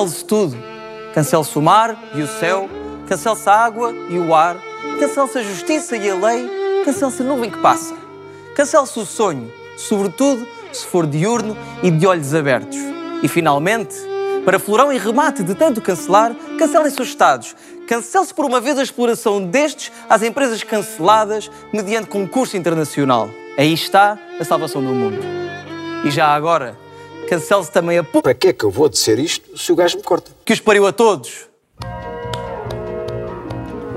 Cancele-se tudo. Cancele-se o mar e o céu, cancele-se a água e o ar, cancele-se a justiça e a lei, cancele-se a nuvem que passa. Cancele-se o sonho, sobretudo se for diurno e de olhos abertos. E finalmente, para florão e remate de tanto cancelar, cancelem-se os Estados. Cancele-se por uma vez a exploração destes às empresas canceladas mediante concurso internacional. Aí está a salvação do mundo. E já agora, cancele-se também a p... Para que é que eu vou dizer isto se o gajo me corta? que os pariu a todos.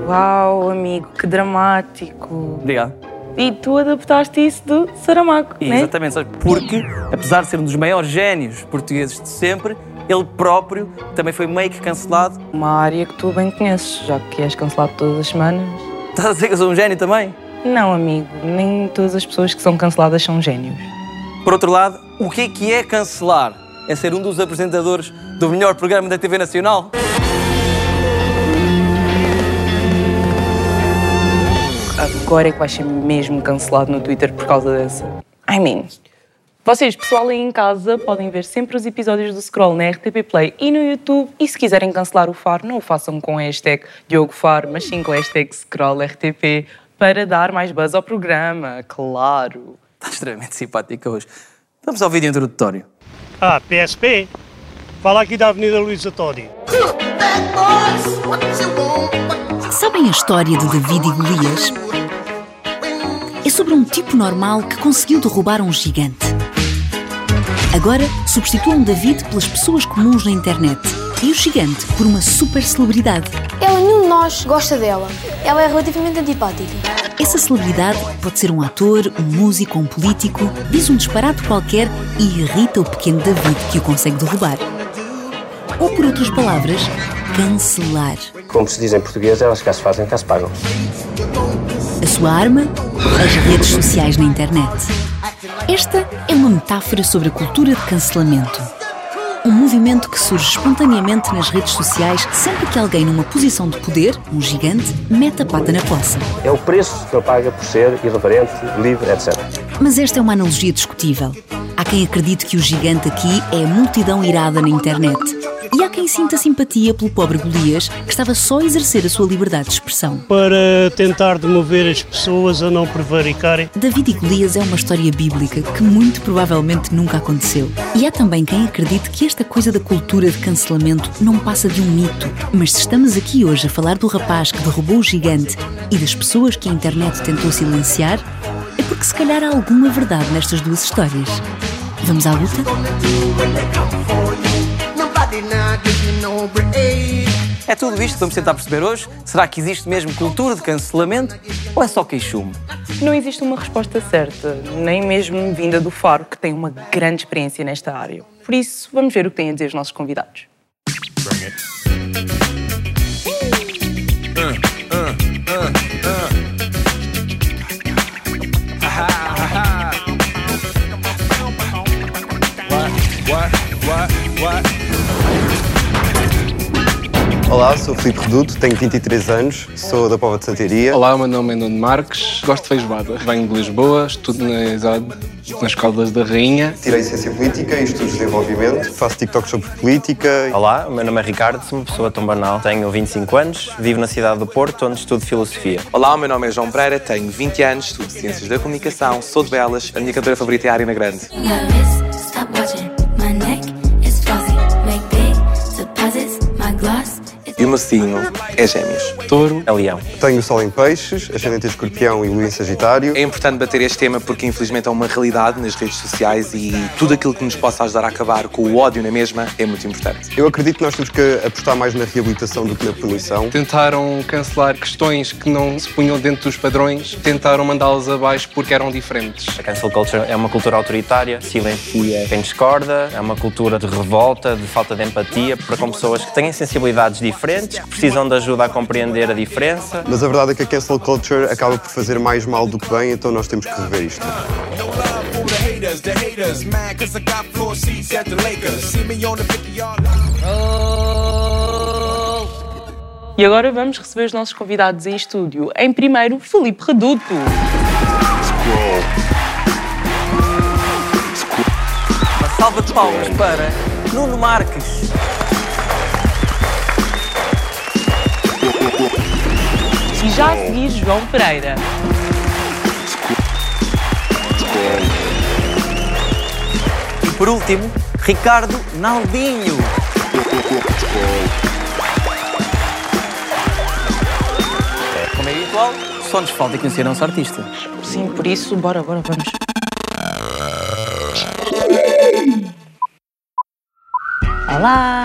Uau, amigo, que dramático. Obrigado. E tu adaptaste isso do Saramago, E né? Exatamente, sabe? porque, apesar de ser um dos maiores génios portugueses de sempre, ele próprio também foi meio que cancelado. Uma área que tu bem conheces, já que és cancelado todas as semanas. Estás a dizer que eu sou um gênio também? Não, amigo, nem todas as pessoas que são canceladas são génios. Por outro lado, o que é que é cancelar? É ser um dos apresentadores do melhor programa da TV Nacional? Agora é que vais ser mesmo cancelado no Twitter por causa dessa. I mean. Vocês, pessoal aí em casa, podem ver sempre os episódios do Scroll na RTP Play e no YouTube. E se quiserem cancelar o Faro, não o façam com a hashtag Diogo Faro, mas sim com a hashtag ScrollRTP para dar mais buzz ao programa, claro. Está extremamente simpática hoje. Vamos ao vídeo introdutório. Ah, PSP? Fala aqui da Avenida Luísa Todi. Sabem a história de David e Golias? É sobre um tipo normal que conseguiu derrubar um gigante. Agora substituam David pelas pessoas comuns na internet e o gigante por uma super celebridade. Ela, nenhum de nós gosta dela. Ela é relativamente antipática. Essa celebridade pode ser um ator, um músico um político, diz um disparate qualquer e irrita o pequeno David que o consegue derrubar. Ou, por outras palavras, cancelar. Como se diz em português, elas cá se fazem, cá se pagam. A sua arma? As redes sociais na internet. Esta é uma metáfora sobre a cultura de cancelamento. Um movimento que surge espontaneamente nas redes sociais sempre que alguém numa posição de poder, um gigante, mete a pata na poça. É o preço que ele paga por ser irreverente, livre, etc. Mas esta é uma analogia discutível. Há quem acredite que o gigante aqui é a multidão irada na internet. E há quem sinta simpatia pelo pobre Golias, que estava só a exercer a sua liberdade de expressão. Para tentar demover as pessoas a não prevaricarem. David e Golias é uma história bíblica que muito provavelmente nunca aconteceu. E há também quem acredite que esta coisa da cultura de cancelamento não passa de um mito. Mas se estamos aqui hoje a falar do rapaz que derrubou o gigante e das pessoas que a internet tentou silenciar, é porque se calhar há alguma verdade nestas duas histórias. Vamos à luta? É tudo isto que vamos tentar perceber hoje? Será que existe mesmo cultura de cancelamento ou é só queixume? Não existe uma resposta certa, nem mesmo vinda do Faro, que tem uma grande experiência nesta área. Por isso, vamos ver o que têm a dizer os nossos convidados. Olá, sou Filipe Reduto, tenho 23 anos, sou da Pova de Santiria. Olá, meu nome é Nuno Marques, gosto de feijoada. Venho de Lisboa, estudo na ESAD, na Escola da Rainha. Tirei Ciência Política e Estudos de Desenvolvimento. Faço TikTok sobre política. Olá, o meu nome é Ricardo, sou uma pessoa tão banal. Tenho 25 anos, vivo na cidade do Porto, onde estudo filosofia. Olá, o meu nome é João Pereira, tenho 20 anos, estudo Ciências da Comunicação, sou de Belas, a minha cantora favorita é a Ariana Grande. O meu signo é Gêmeos. Touro, É leão. Tenho Sol em Peixes, Ascendente em Escorpião e Lua em Sagitário. É importante bater este tema porque infelizmente é uma realidade nas redes sociais e tudo aquilo que nos possa ajudar a acabar com o ódio na mesma é muito importante. Eu acredito que nós temos que apostar mais na reabilitação do que na punição. tentaram cancelar questões que não se punham dentro dos padrões, tentaram mandá-las abaixo porque eram diferentes. A cancel culture é uma cultura autoritária, silencia quem discorda, é uma cultura de revolta, de falta de empatia para com pessoas que têm sensibilidades diferentes, que precisam de ajuda a compreender a diferença. Mas a verdade é que a cancel culture acaba por fazer mais mal do que bem, então nós temos que rever isto. E agora vamos receber os nossos convidados em estúdio. Em primeiro, Felipe Reduto. Uma salva de palmas para Nuno Marques. Já a seguir, João Pereira. E por último, Ricardo Naldinho. Como é habitual, só nos falta conhecer o nosso artista. Sim, por isso, bora, bora, vamos. Olá!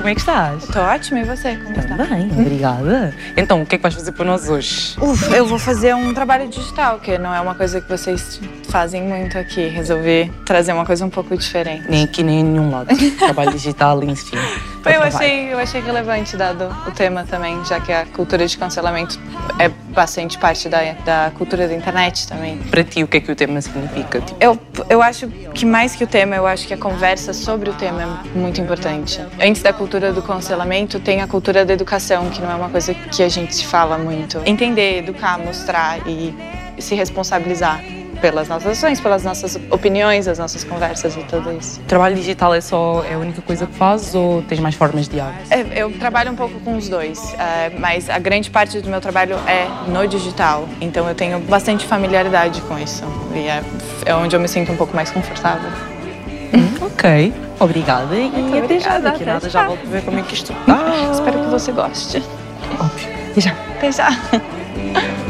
Como é que estás? Estou ótima, e você? Como está? Bem, obrigada. Então, o que é que vais fazer para nós hoje? Uf, eu vou fazer um trabalho digital, que não é uma coisa que vocês fazem muito aqui. Resolvi trazer uma coisa um pouco diferente. Nem aqui, nem em nenhum lado. Trabalho digital, enfim. Eu achei, eu achei relevante, dado o tema também, já que a cultura de cancelamento é bastante parte da, da cultura da internet também. Para ti, o que é que o tema significa? Tipo, Eu, eu acho que mais que o tema, eu acho que a conversa sobre o tema é muito importante. Antes da cultura do cancelamento, tem a cultura da educação, que não é uma coisa que a gente fala muito. Entender, educar, mostrar e se responsabilizar pelas nossas ações, pelas nossas opiniões, as nossas conversas e tudo isso. trabalho digital é só é a única coisa que fazes ou tens mais formas de arte? É, Eu trabalho um pouco com os dois, é, mas a grande parte do meu trabalho é no digital, então eu tenho bastante familiaridade com isso e é, é onde eu me sinto um pouco mais confortável. Ok, obrigada e Muito até já. obrigada, Daqui a até nada já. já volto a ver como é que isto está. Espero que você goste. Óbvio. Até já. Até já.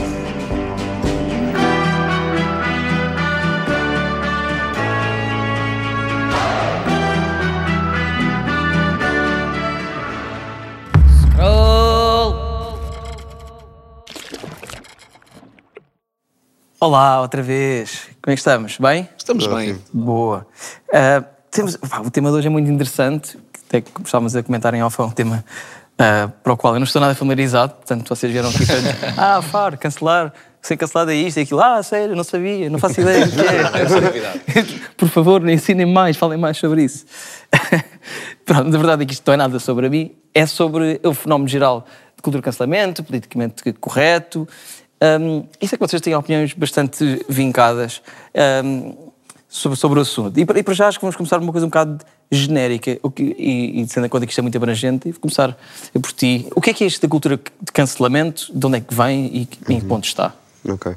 Olá, outra vez. Como é que estamos? Bem? Estamos bem. Boa. Ah, temos, pá, o tema de hoje é muito interessante, até que estávamos a comentar em off, é um tema ah, para o qual eu não estou nada familiarizado, portanto vocês vieram aqui todos, ah, FAR, cancelar, ser cancelado é isto e aquilo, ah, sério, não sabia, não faço ideia do que é. Por favor, ensinem mais, falem mais sobre isso. Pronto, na verdade é que isto não é nada sobre a mim, é sobre o fenómeno geral de cultura de cancelamento, politicamente correto. Um, isso é que vocês têm opiniões bastante vincadas um, sobre, sobre o assunto. E, para- e para já acho que vamos começar por uma coisa um bocado genérica, o que, e, e tendo em conta que isto é muito abrangente, e vou começar por ti. O que é que é isto da cultura de cancelamento? De onde é que vem e em que ponto está? Ok.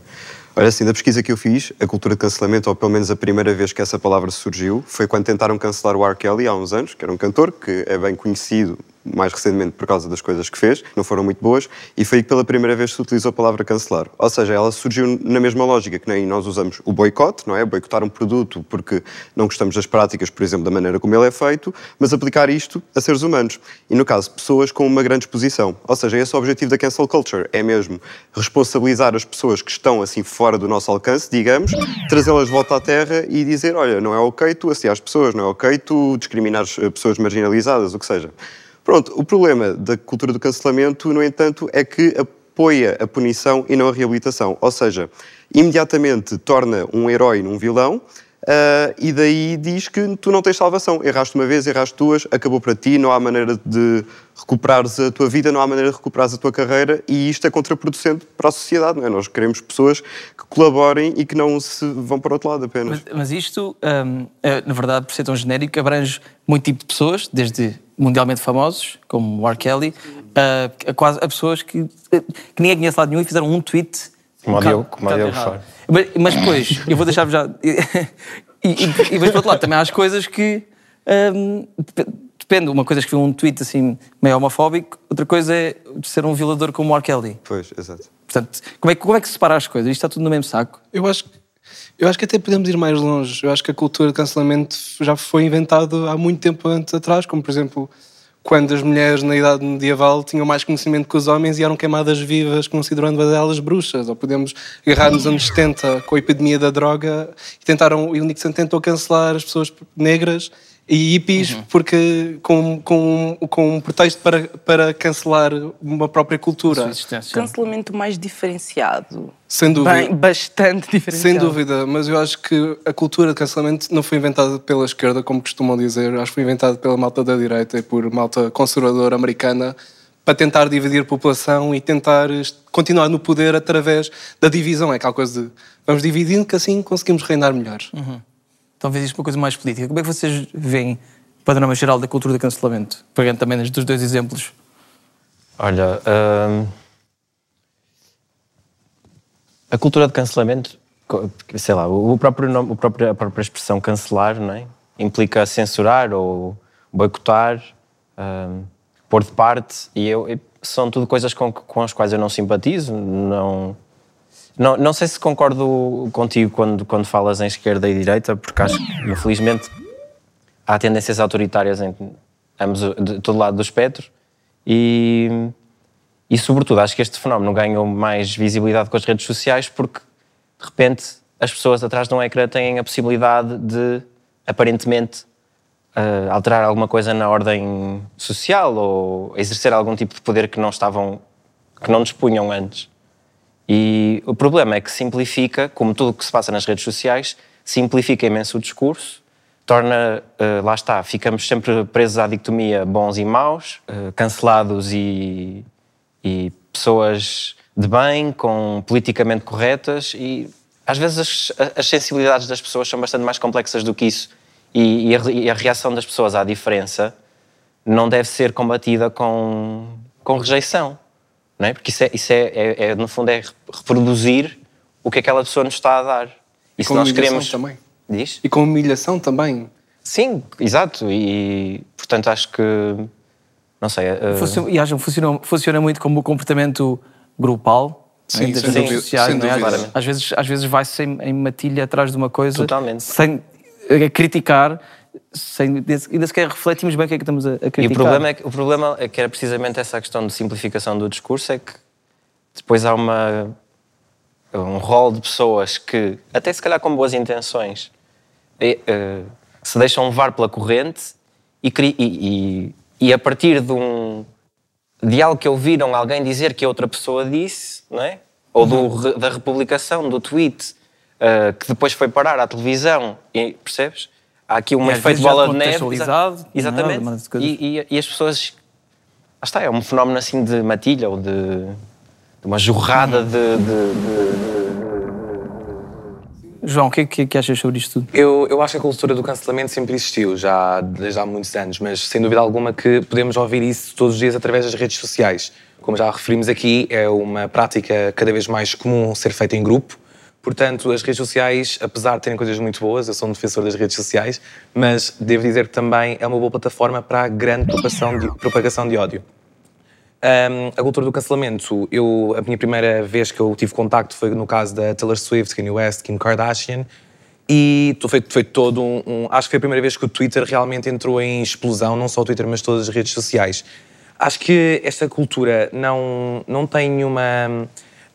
Olha, assim, da pesquisa que eu fiz, a cultura de cancelamento, ou pelo menos a primeira vez que essa palavra surgiu, foi quando tentaram cancelar o R. Kelly há uns anos, que era um cantor que é bem conhecido mais recentemente por causa das coisas que fez, não foram muito boas, e foi aí que pela primeira vez se utilizou a palavra cancelar. Ou seja, ela surgiu na mesma lógica que nem nós usamos o boicote, não é? Boicotar um produto porque não gostamos das práticas, por exemplo, da maneira como ele é feito, mas aplicar isto a seres humanos. E no caso, pessoas com uma grande exposição. Ou seja, esse é o objetivo da cancel culture, é mesmo responsabilizar as pessoas que estão assim fora do nosso alcance, digamos, trazê-las de volta à terra e dizer, olha, não é ok tu assediar as pessoas, não é ok tu discriminares eh, pessoas marginalizadas, o que seja. Pronto, o problema da cultura do cancelamento, no entanto, é que apoia a punição e não a reabilitação. Ou seja, imediatamente torna um herói num vilão ah, e daí diz que tu não tens salvação. Erraste uma vez, erraste duas, acabou para ti, não há maneira de recuperares a tua vida, não há maneira de recuperares a tua carreira e isto é contraproducente para a sociedade, não é? Nós queremos pessoas que colaborem e que não se vão para o outro lado apenas. Mas, mas isto, hum, é, na verdade, por ser tão genérico, abrange muito tipo de pessoas, desde mundialmente famosos, como o R. Kelly, a, a quase a pessoas que, que ninguém conhece lá nenhum e fizeram um tweet. Como um Diogo- um. Mas, mas depois, eu vou deixar-vos já. E, e, e por outro lado, também há as coisas que. hum, dep- depende, uma coisa é escrever um tweet assim meio homofóbico, outra coisa é ser um violador como o R. Kelly. Pois, exato. Portanto, como é, que- como é que se separa as coisas? Isto está tudo no mesmo saco? Eu acho, eu acho que até podemos ir mais longe. Eu acho que a cultura de cancelamento já foi inventada há muito tempo antes atrás, como por exemplo quando as mulheres na idade medieval tinham mais conhecimento que os homens e eram queimadas vivas considerando elas bruxas. Ou podemos agarrar nos anos 70 com a epidemia da droga e tentaram, o Nixon tentou cancelar as pessoas negras e hippies porque com, com, com um pretexto para, para cancelar uma própria cultura. Cancelamento mais diferenciado. Sem dúvida. Bem, bastante diferenciado. Sem dúvida, mas eu acho que a cultura de cancelamento não foi inventada pela esquerda, como costumam dizer, acho que foi inventada pela malta da direita e por malta conservadora americana para tentar dividir a população e tentar continuar no poder através da divisão. É aquela coisa de vamos dividindo que assim conseguimos reinar melhor. Uhum. Talvez isto uma coisa mais política. Como é que vocês veem o panorama geral da cultura do cancelamento? Pegando também dos dois exemplos. Olha, hum, A cultura de cancelamento, sei lá, o próprio nome, o próprio, a própria expressão cancelar, não é? Implica censurar ou boicotar, ahm, pôr de parte, e eu, são tudo coisas com, com as quais eu não simpatizo, não, não, não sei se concordo contigo quando, quando falas em esquerda e direita, porque acho que, infelizmente, há tendências autoritárias em ambos, de todo lado do espectro e, e, sobretudo, acho que este fenómeno ganhou mais visibilidade com as redes sociais porque, de repente, as pessoas atrás de um ecrã têm a possibilidade de, aparentemente, eh, alterar alguma coisa na ordem social ou exercer algum tipo de poder que não estavam, que não dispunham antes. E o problema é que simplifica, como tudo o que se passa nas redes sociais, simplifica imenso o discurso, torna, eh, lá está, ficamos sempre presos à dicotomia bons e maus, eh, cancelados e, e pessoas de bem, com politicamente corretas e às vezes as, as sensibilidades das pessoas são bastante mais complexas do que isso. E, e a, e a reação das pessoas à diferença não deve ser combatida com, com rejeição, não é? Porque isso, é, isso é, é- é, no fundo, é reproduzir o que aquela pessoa nos está a dar. E se com nós humilhação queremos... também. Diz? E com humilhação também. Sim, exato. E, portanto, acho que... Não sei... Funciona- e acho que funciona, funciona muito como o comportamento grupal Sim, né, das sem redes dúvida, sociais. sem não é? dúvida. Às vezes, às vezes vai-se em, em matilha atrás de uma coisa Totalmente. sem eh, criticar, sem, ainda sequer refletimos bem o que é que estamos a, a criticar. E o problema, é que, o problema é que era precisamente essa questão de simplificação do discurso, é que depois há uma, um rol de pessoas que, até se calhar com boas intenções, e, eh, se deixam levar pela corrente e, e- e- a partir de, um, de algo que ouviram alguém dizer que a outra pessoa disse, não é? ou do re- da republicação do tweet, eh, que depois foi parar à televisão, percebes? Há aqui um E efeito bola de neve. é? Exatamente. Coisas- E, e- e as pessoas. Lá está, é um fenómeno assim de matilha ou de, de uma jorrada de- de- de João, o que é que, que achas sobre isto tudo? Eu, eu acho que a cultura do cancelamento sempre existiu, já desde há muitos anos, mas sem dúvida alguma que podemos ouvir isso todos os dias através das redes sociais. Como já referimos aqui, é uma prática cada vez mais comum ser feita em grupo. Portanto, as redes sociais, apesar de terem coisas muito boas, eu sou um defensor das redes sociais, mas devo dizer que também é uma boa plataforma para a grande propagação de, propagação de ódio. Um, a cultura do cancelamento, eu, a minha primeira vez que eu tive contacto foi no caso da Taylor Swift, Kanye West, Kim Kardashian, e foi, foi todo um, um- Acho que foi a primeira vez que o Twitter realmente entrou em explosão, não só o Twitter, mas todas as redes sociais. Acho que esta cultura não, não tem nenhuma.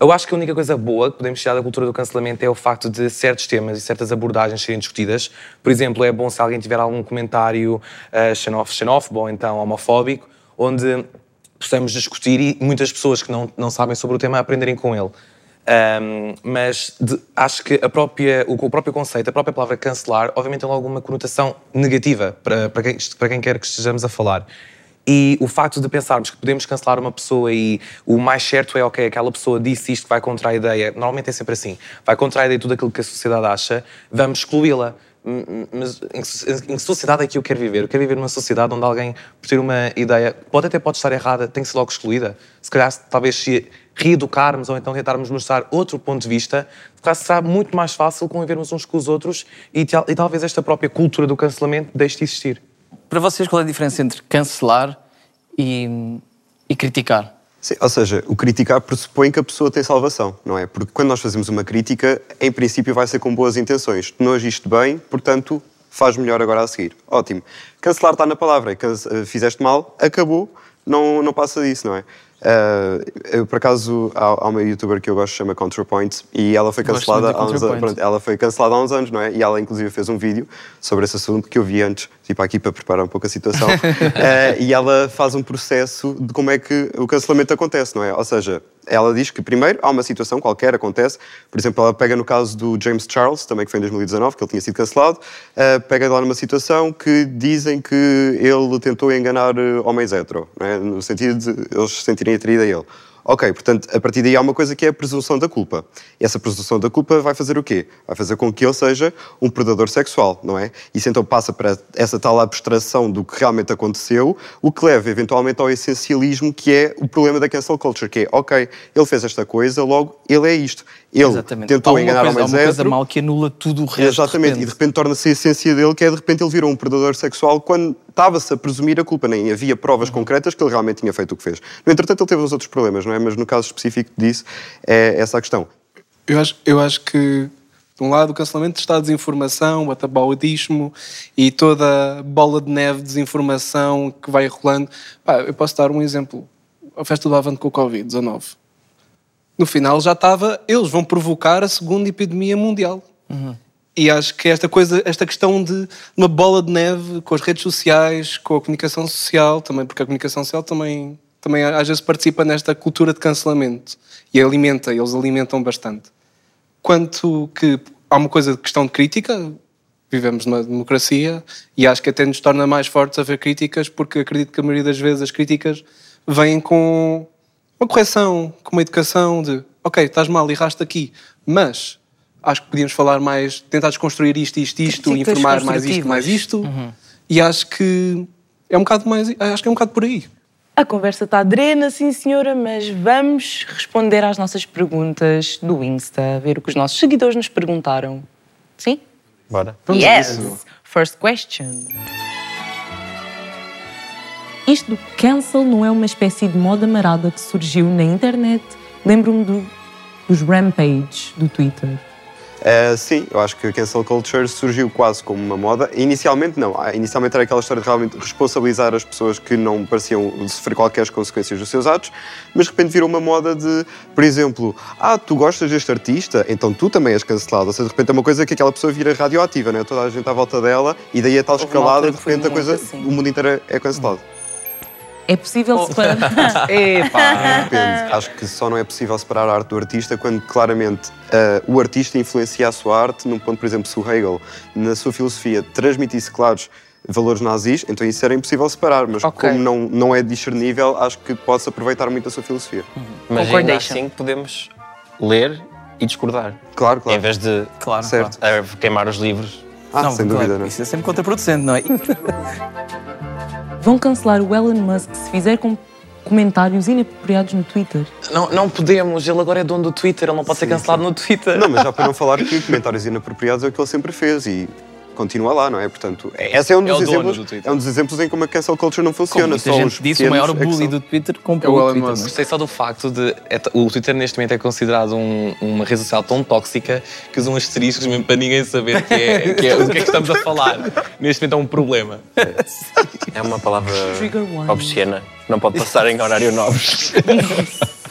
Eu acho que a única coisa boa que podemos tirar da cultura do cancelamento é o facto de certos temas e certas abordagens serem discutidas. Por exemplo, é bom se alguém tiver algum comentário uh, xenóf- xenófobo ou então homofóbico, onde possamos discutir e muitas pessoas que não, não sabem sobre o tema aprenderem com ele. Um, mas de- acho que a própria, o, o próprio conceito, a própria palavra cancelar, obviamente tem logo uma conotação negativa para, para, quem, para quem quer que estejamos a falar. E o facto de pensarmos que podemos cancelar uma pessoa e o mais certo é, ok, aquela pessoa disse isto vai contra a ideia, normalmente é sempre assim, vai contra a ideia de tudo aquilo que a sociedade acha, vamos excluí-la. Mas em, que sociedade é que eu quero viver? Eu quero viver numa sociedade onde alguém, por ter uma ideia, pode até pode estar errada, tem que ser logo excluída. Se calhar, talvez se reeducarmos ou então tentarmos mostrar outro ponto de vista, será muito mais fácil convivermos uns com os outros e, e talvez esta própria cultura do cancelamento deixe de existir. Para vocês, qual é a diferença entre cancelar e, e criticar? Sim, ou seja, o criticar pressupõe que a pessoa tem salvação, não é? Porque quando nós fazemos uma crítica, em princípio vai ser com boas intenções. Tu não agiste bem, portanto, faz melhor agora a seguir. Ótimo. Cancelar está na palavra. Fizeste mal, acabou, não, não passa disso, não é? Eh, eu, por acaso, há, há uma youtuber que eu gosto, chama ContraPoint, e ela foi cancelada há uns anos. Pronto, ela foi cancelada há uns anos, não é? E ela, inclusive, fez um vídeo sobre esse assunto que eu vi antes, tipo aqui para preparar um pouco a situação. Eh, e ela faz um processo de como é que o cancelamento acontece, não é? Ou seja, ela diz que, primeiro, há uma situação qualquer, acontece. Por exemplo, ela pega no caso do James Charles, também que foi em 2019, que ele tinha sido cancelado, eh, pega lá numa situação que dizem que ele tentou enganar eh, homens hetero, não é? no sentido de eles se sentirem atraídos a ele. Ok, portanto, a partir daí há uma coisa que é a presunção da culpa. E essa presunção da culpa vai fazer o quê? Vai fazer com que ele seja um predador sexual, não é? Isso então passa para essa tal abstração do que realmente aconteceu, o que leva eventualmente ao essencialismo, que é o problema da cancel culture, que é, ok, ele fez esta coisa, logo ele é isto. Ele Exatamente. tentou Há uma enganar coisa, ao mais há uma coisa mal que anula tudo o resto. Exatamente, de e de repente torna-se a essência dele, que é de repente ele virou um predador sexual quando estava-se a presumir a culpa, nem havia provas concretas que ele realmente tinha feito o que fez. No entretanto, ele teve os outros problemas, não é? Mas no caso específico disso, é essa a questão. Eu acho, eu acho que, de um lado, o cancelamento está a desinformação, o atabaudismo e toda a bola de neve de desinformação que vai rolando. Pá, eu posso dar um exemplo. A festa do Avante com o Covid-19. No final já estava, eles vão provocar a segunda epidemia mundial. E acho que esta coisa, esta questão de uma bola de neve com as redes sociais, com a comunicação social, também, porque a comunicação social também, também às vezes participa nesta cultura de cancelamento e alimenta, eles alimentam bastante. Quanto que há uma coisa de questão de crítica, vivemos numa democracia e acho que até nos torna mais fortes a ver críticas, porque acredito que a maioria das vezes as críticas vêm com uma correção, com uma educação de ok, estás mal, erraste aqui, mas acho que podíamos falar mais, tentar desconstruir isto, isto, isto, Críticas informar mais isto, mais isto, e acho que é um bocado mais, acho que é um bocado por aí. A conversa está drena, sim senhora, mas vamos responder às nossas perguntas do Insta, ver o que os nossos seguidores nos perguntaram. Sim? Bora. yes! First question. Isto do cancel não é uma espécie de moda marada que surgiu na internet? Lembro-me do- dos rampage do Twitter. Uh, sim, eu acho que a cancel culture surgiu quase como uma moda. Inicialmente, não. Ah, Inicialmente era aquela história de realmente responsabilizar as pessoas que não pareciam sofrer qualquer consequências dos seus atos, mas de repente virou uma moda de, por exemplo, ah, tu gostas deste artista, então tu também és cancelado. Ou seja, de repente é uma coisa que aquela pessoa vira radioativa, não é? Toda a gente à volta dela e daí a tal Houve uma escalada, de repente a coisa, assim. o mundo inteiro é cancelado. É possível separar. Epá, depende. Acho que só não é possível separar a arte do artista quando claramente ah, o artista influencia a sua arte num ponto, por exemplo, se o Hegel, na sua filosofia, transmitisse claros valores nazis, então isso era impossível separar, mas Ok. como não, não é discernível, acho que pode-se aproveitar muito a sua filosofia. Mas ainda assim podemos ler e discordar. Claro, claro. Em vez de Claro, Certo. eh, queimar os livros. Ah, Não, sem claro, dúvida, não é? Isso é sempre contraproducente, não é? Vão cancelar o Elon Musk se fizer com comentários inapropriados no Twitter? Não, não podemos, ele agora é dono do Twitter, ele não pode ser cancelado no Twitter. Não, mas já para não falar que comentários inapropriados é o que ele sempre fez e continua lá, não é? Portanto, esse é um É dos o dono exemplos, do Twitter. é um dos exemplos em como a cancel culture não Como funciona. muita Só gente os disse, o maior é bully são. do Twitter É comprou o o Elon Twitter. É? Gostei só do facto de é o Twitter neste momento é considerado um- uma rede social tão tóxica que usam asteriscos mesmo para ninguém saber que é, que é- do que é que estamos a falar. Neste momento é um problema. É uma palavra obscena. Não pode passar em horário nobres.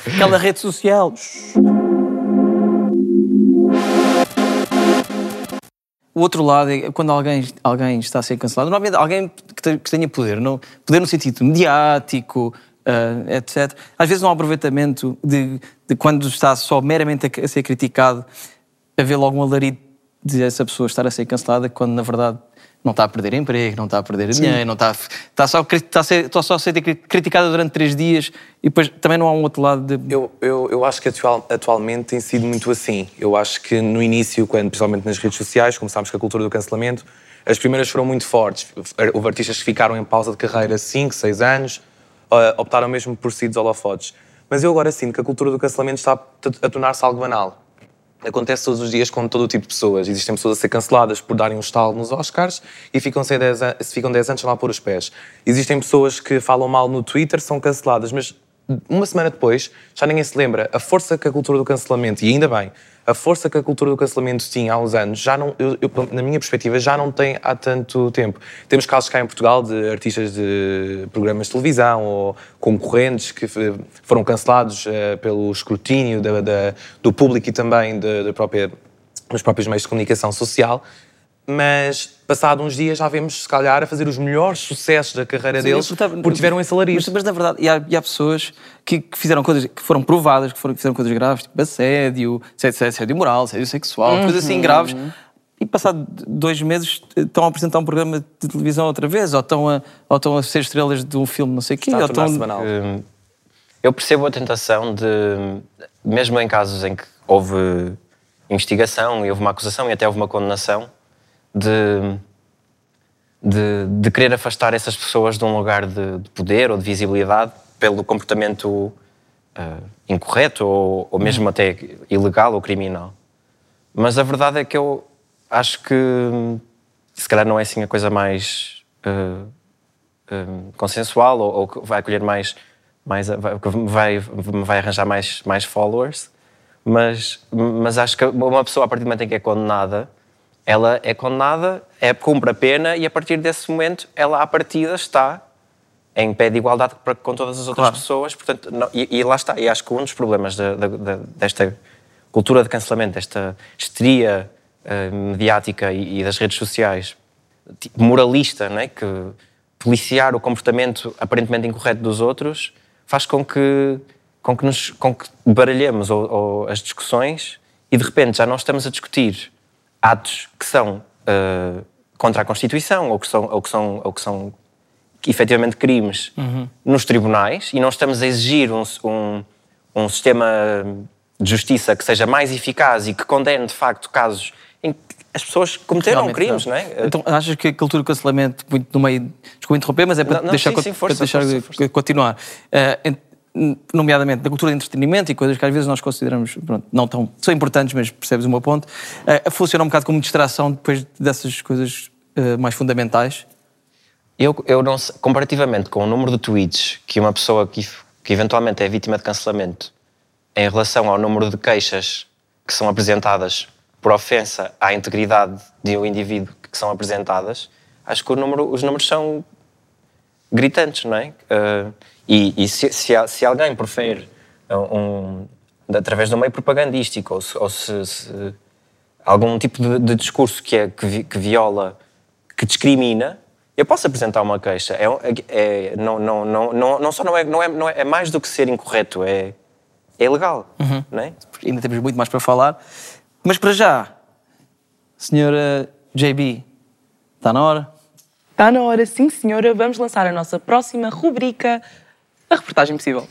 Aquela rede social. O outro lado é quando alguém, alguém está a ser cancelado, normalmente alguém que te- que tenha poder, não, poder no sentido mediático, ah, etc. Às vezes um aproveitamento de, de quando está só meramente a ser criticado, haver logo um alarido de essa pessoa estar a ser cancelada, quando na verdade não está a perder emprego, não está a perder dinheiro, não está, a, está, só, está, a ser, está só a ser cri- criticada durante três dias e depois também não há um outro lado de. Eu, eu, eu acho que atual- atualmente tem sido muito assim. Eu acho que no início, quando, principalmente nas redes sociais, começámos com a cultura do cancelamento, as primeiras foram muito fortes. Houve artistas que ficaram em pausa de carreira 5, 6 anos, ah, optaram mesmo por si dos holofotes. Mas eu agora sinto que a cultura do cancelamento está a tornar-se algo banal. Acontece todos os dias com todo o tipo de pessoas. Existem pessoas a ser canceladas por darem um estalo nos Oscars e ficam, sem 10, an- ficam 10 anos lá pôr os pés. Existem pessoas que falam mal no Twitter, são canceladas, mas uma semana depois já ninguém se lembra. A força que a cultura do cancelamento, e ainda bem, a força que a cultura do cancelamento tinha há uns anos, já não, eu- eu, na minha perspectiva, já não tem há tanto tempo. Temos casos cá em Portugal de artistas de programas de televisão ou concorrentes que foram cancelados eh, pelo escrutínio da- da- do público e também da, da própria, dos próprios meios de comunicação social. Mas, passado uns dias, já vemos, se calhar, a fazer os melhores sucessos da carreira Sim, deles perguntava- porque tiveram esse alarido. Mas, mas na verdade, e há, e há pessoas que, que fizeram coisas que foram provadas, que, foram, que fizeram coisas graves, tipo assédio, assédio, assédio moral, assédio sexual, coisas assim graves. E passado dois meses estão a apresentar um programa de televisão outra vez, ou estão a, ou estão a ser estrelas de um filme não sei o quê, Está ou estão... banal. Hum, eu percebo a tentação de, mesmo em casos em que houve investigação e houve uma acusação e até houve uma condenação, de, de, de querer afastar essas pessoas de um lugar de, de poder ou de visibilidade pelo comportamento uh, incorreto ou, ou mesmo até ilegal ou criminal. Mas a verdade é que eu acho que se calhar não é assim a coisa mais uh, uh, consensual ou, ou, que vai acolher mais, mais vai, vai, vai arranjar mais, mais followers, mas, mas acho que uma pessoa a partir do momento em que é condenada, ela é condenada, é, cumpre a pena e a partir desse momento ela à partida está em pé de igualdade com todas as outras claro. pessoas, portanto, não, e, e, lá está, e acho que um dos problemas de, de, de, desta cultura de cancelamento, desta histeria uh, mediática e, e, das redes sociais, moralista, não é? que policiar o comportamento aparentemente incorreto dos outros faz com que, com que, nos, com que baralhemos ou, ou as discussões e de repente já não estamos a discutir atos que são uh, contra a Constituição ou que são, ou que são, ou que são efetivamente crimes uhum. nos tribunais e não estamos a exigir um, um, um sistema de justiça que seja mais eficaz e que condene de facto casos em que as pessoas cometeram Realmente, crimes, não. não é? Então achas que a cultura do cancelamento, muito no meio. Desculpa interromper, mas é para não, deixar, sim, sim, força, para deixar força, força. continuar. Uh, nomeadamente da cultura de entretenimento e coisas que às vezes nós consideramos pronto, não tão. são importantes, mas percebes o meu ponto. Uh, funciona um bocado como distração depois dessas coisas uh, mais fundamentais. Eu, eu não sei, comparativamente com o número de tweets que uma pessoa que, que eventualmente é vítima de cancelamento em relação ao número de queixas que são apresentadas por ofensa à integridade de um indivíduo que são apresentadas, acho que número, os números são gritantes, não é? Uh, e, e se, se, se, alguém profere um, através do meio propagandístico ou se, ou se, se algum tipo de, de, discurso que, é, que, que, viola, que discrimina, eu posso apresentar uma queixa. É, é, não, não, não, não, não só não é, não é, não é, é mais do que ser incorreto, é, é legal, uhum. não é? Ainda temos muito mais para falar. Mas para já, senhora JB, está na hora? Está na hora, sim senhora. Vamos lançar a nossa próxima rubrica, a reportagem possível.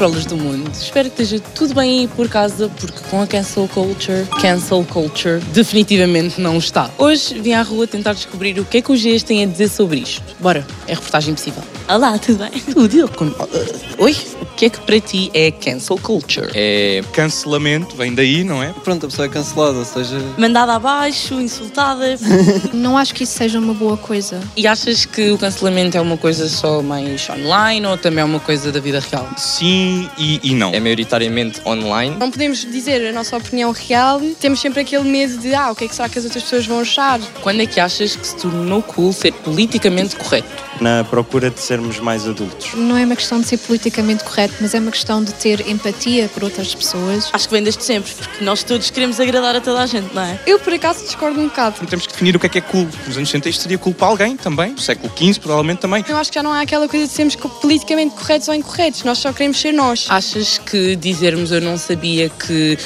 Scrollers do mundo. Espero que esteja tudo bem aí por casa, porque com a cancel culture, cancel culture definitivamente não está. Hoje vim à rua tentar descobrir o que é que os Gs têm a dizer sobre isto. Bora, é reportagem possível. Olá, tudo bem? Tudo. Oi? O que é que para ti é cancel culture? É cancelamento, vem daí, não é? Pronto, a pessoa é cancelada, ou seja... Mandada abaixo, insultada. não acho que isso seja uma boa coisa. E achas que o cancelamento é uma coisa só mais online ou também é uma coisa da vida real? sim e, e não. É maioritariamente online. Não podemos dizer a nossa opinião real, temos sempre aquele medo de ah, o que é que será que as outras pessoas vão achar? Quando é que achas que se tornou cool ser politicamente correto? Na procura de sermos mais adultos. Não é uma questão de ser politicamente correto, mas é uma questão de ter empatia por outras pessoas. Acho que vem desde sempre, porque nós todos queremos agradar a toda a gente, não é? Eu, por acaso, discordo um bocado. Temos que definir o que é que é cool. Nos anos 60 isto seria cool para alguém também, no século XV provavelmente também. Eu acho que já não há aquela coisa de sermos politicamente corretos ou incorretos, nós só queremos ser nós. Achas que dizermos eu não sabia que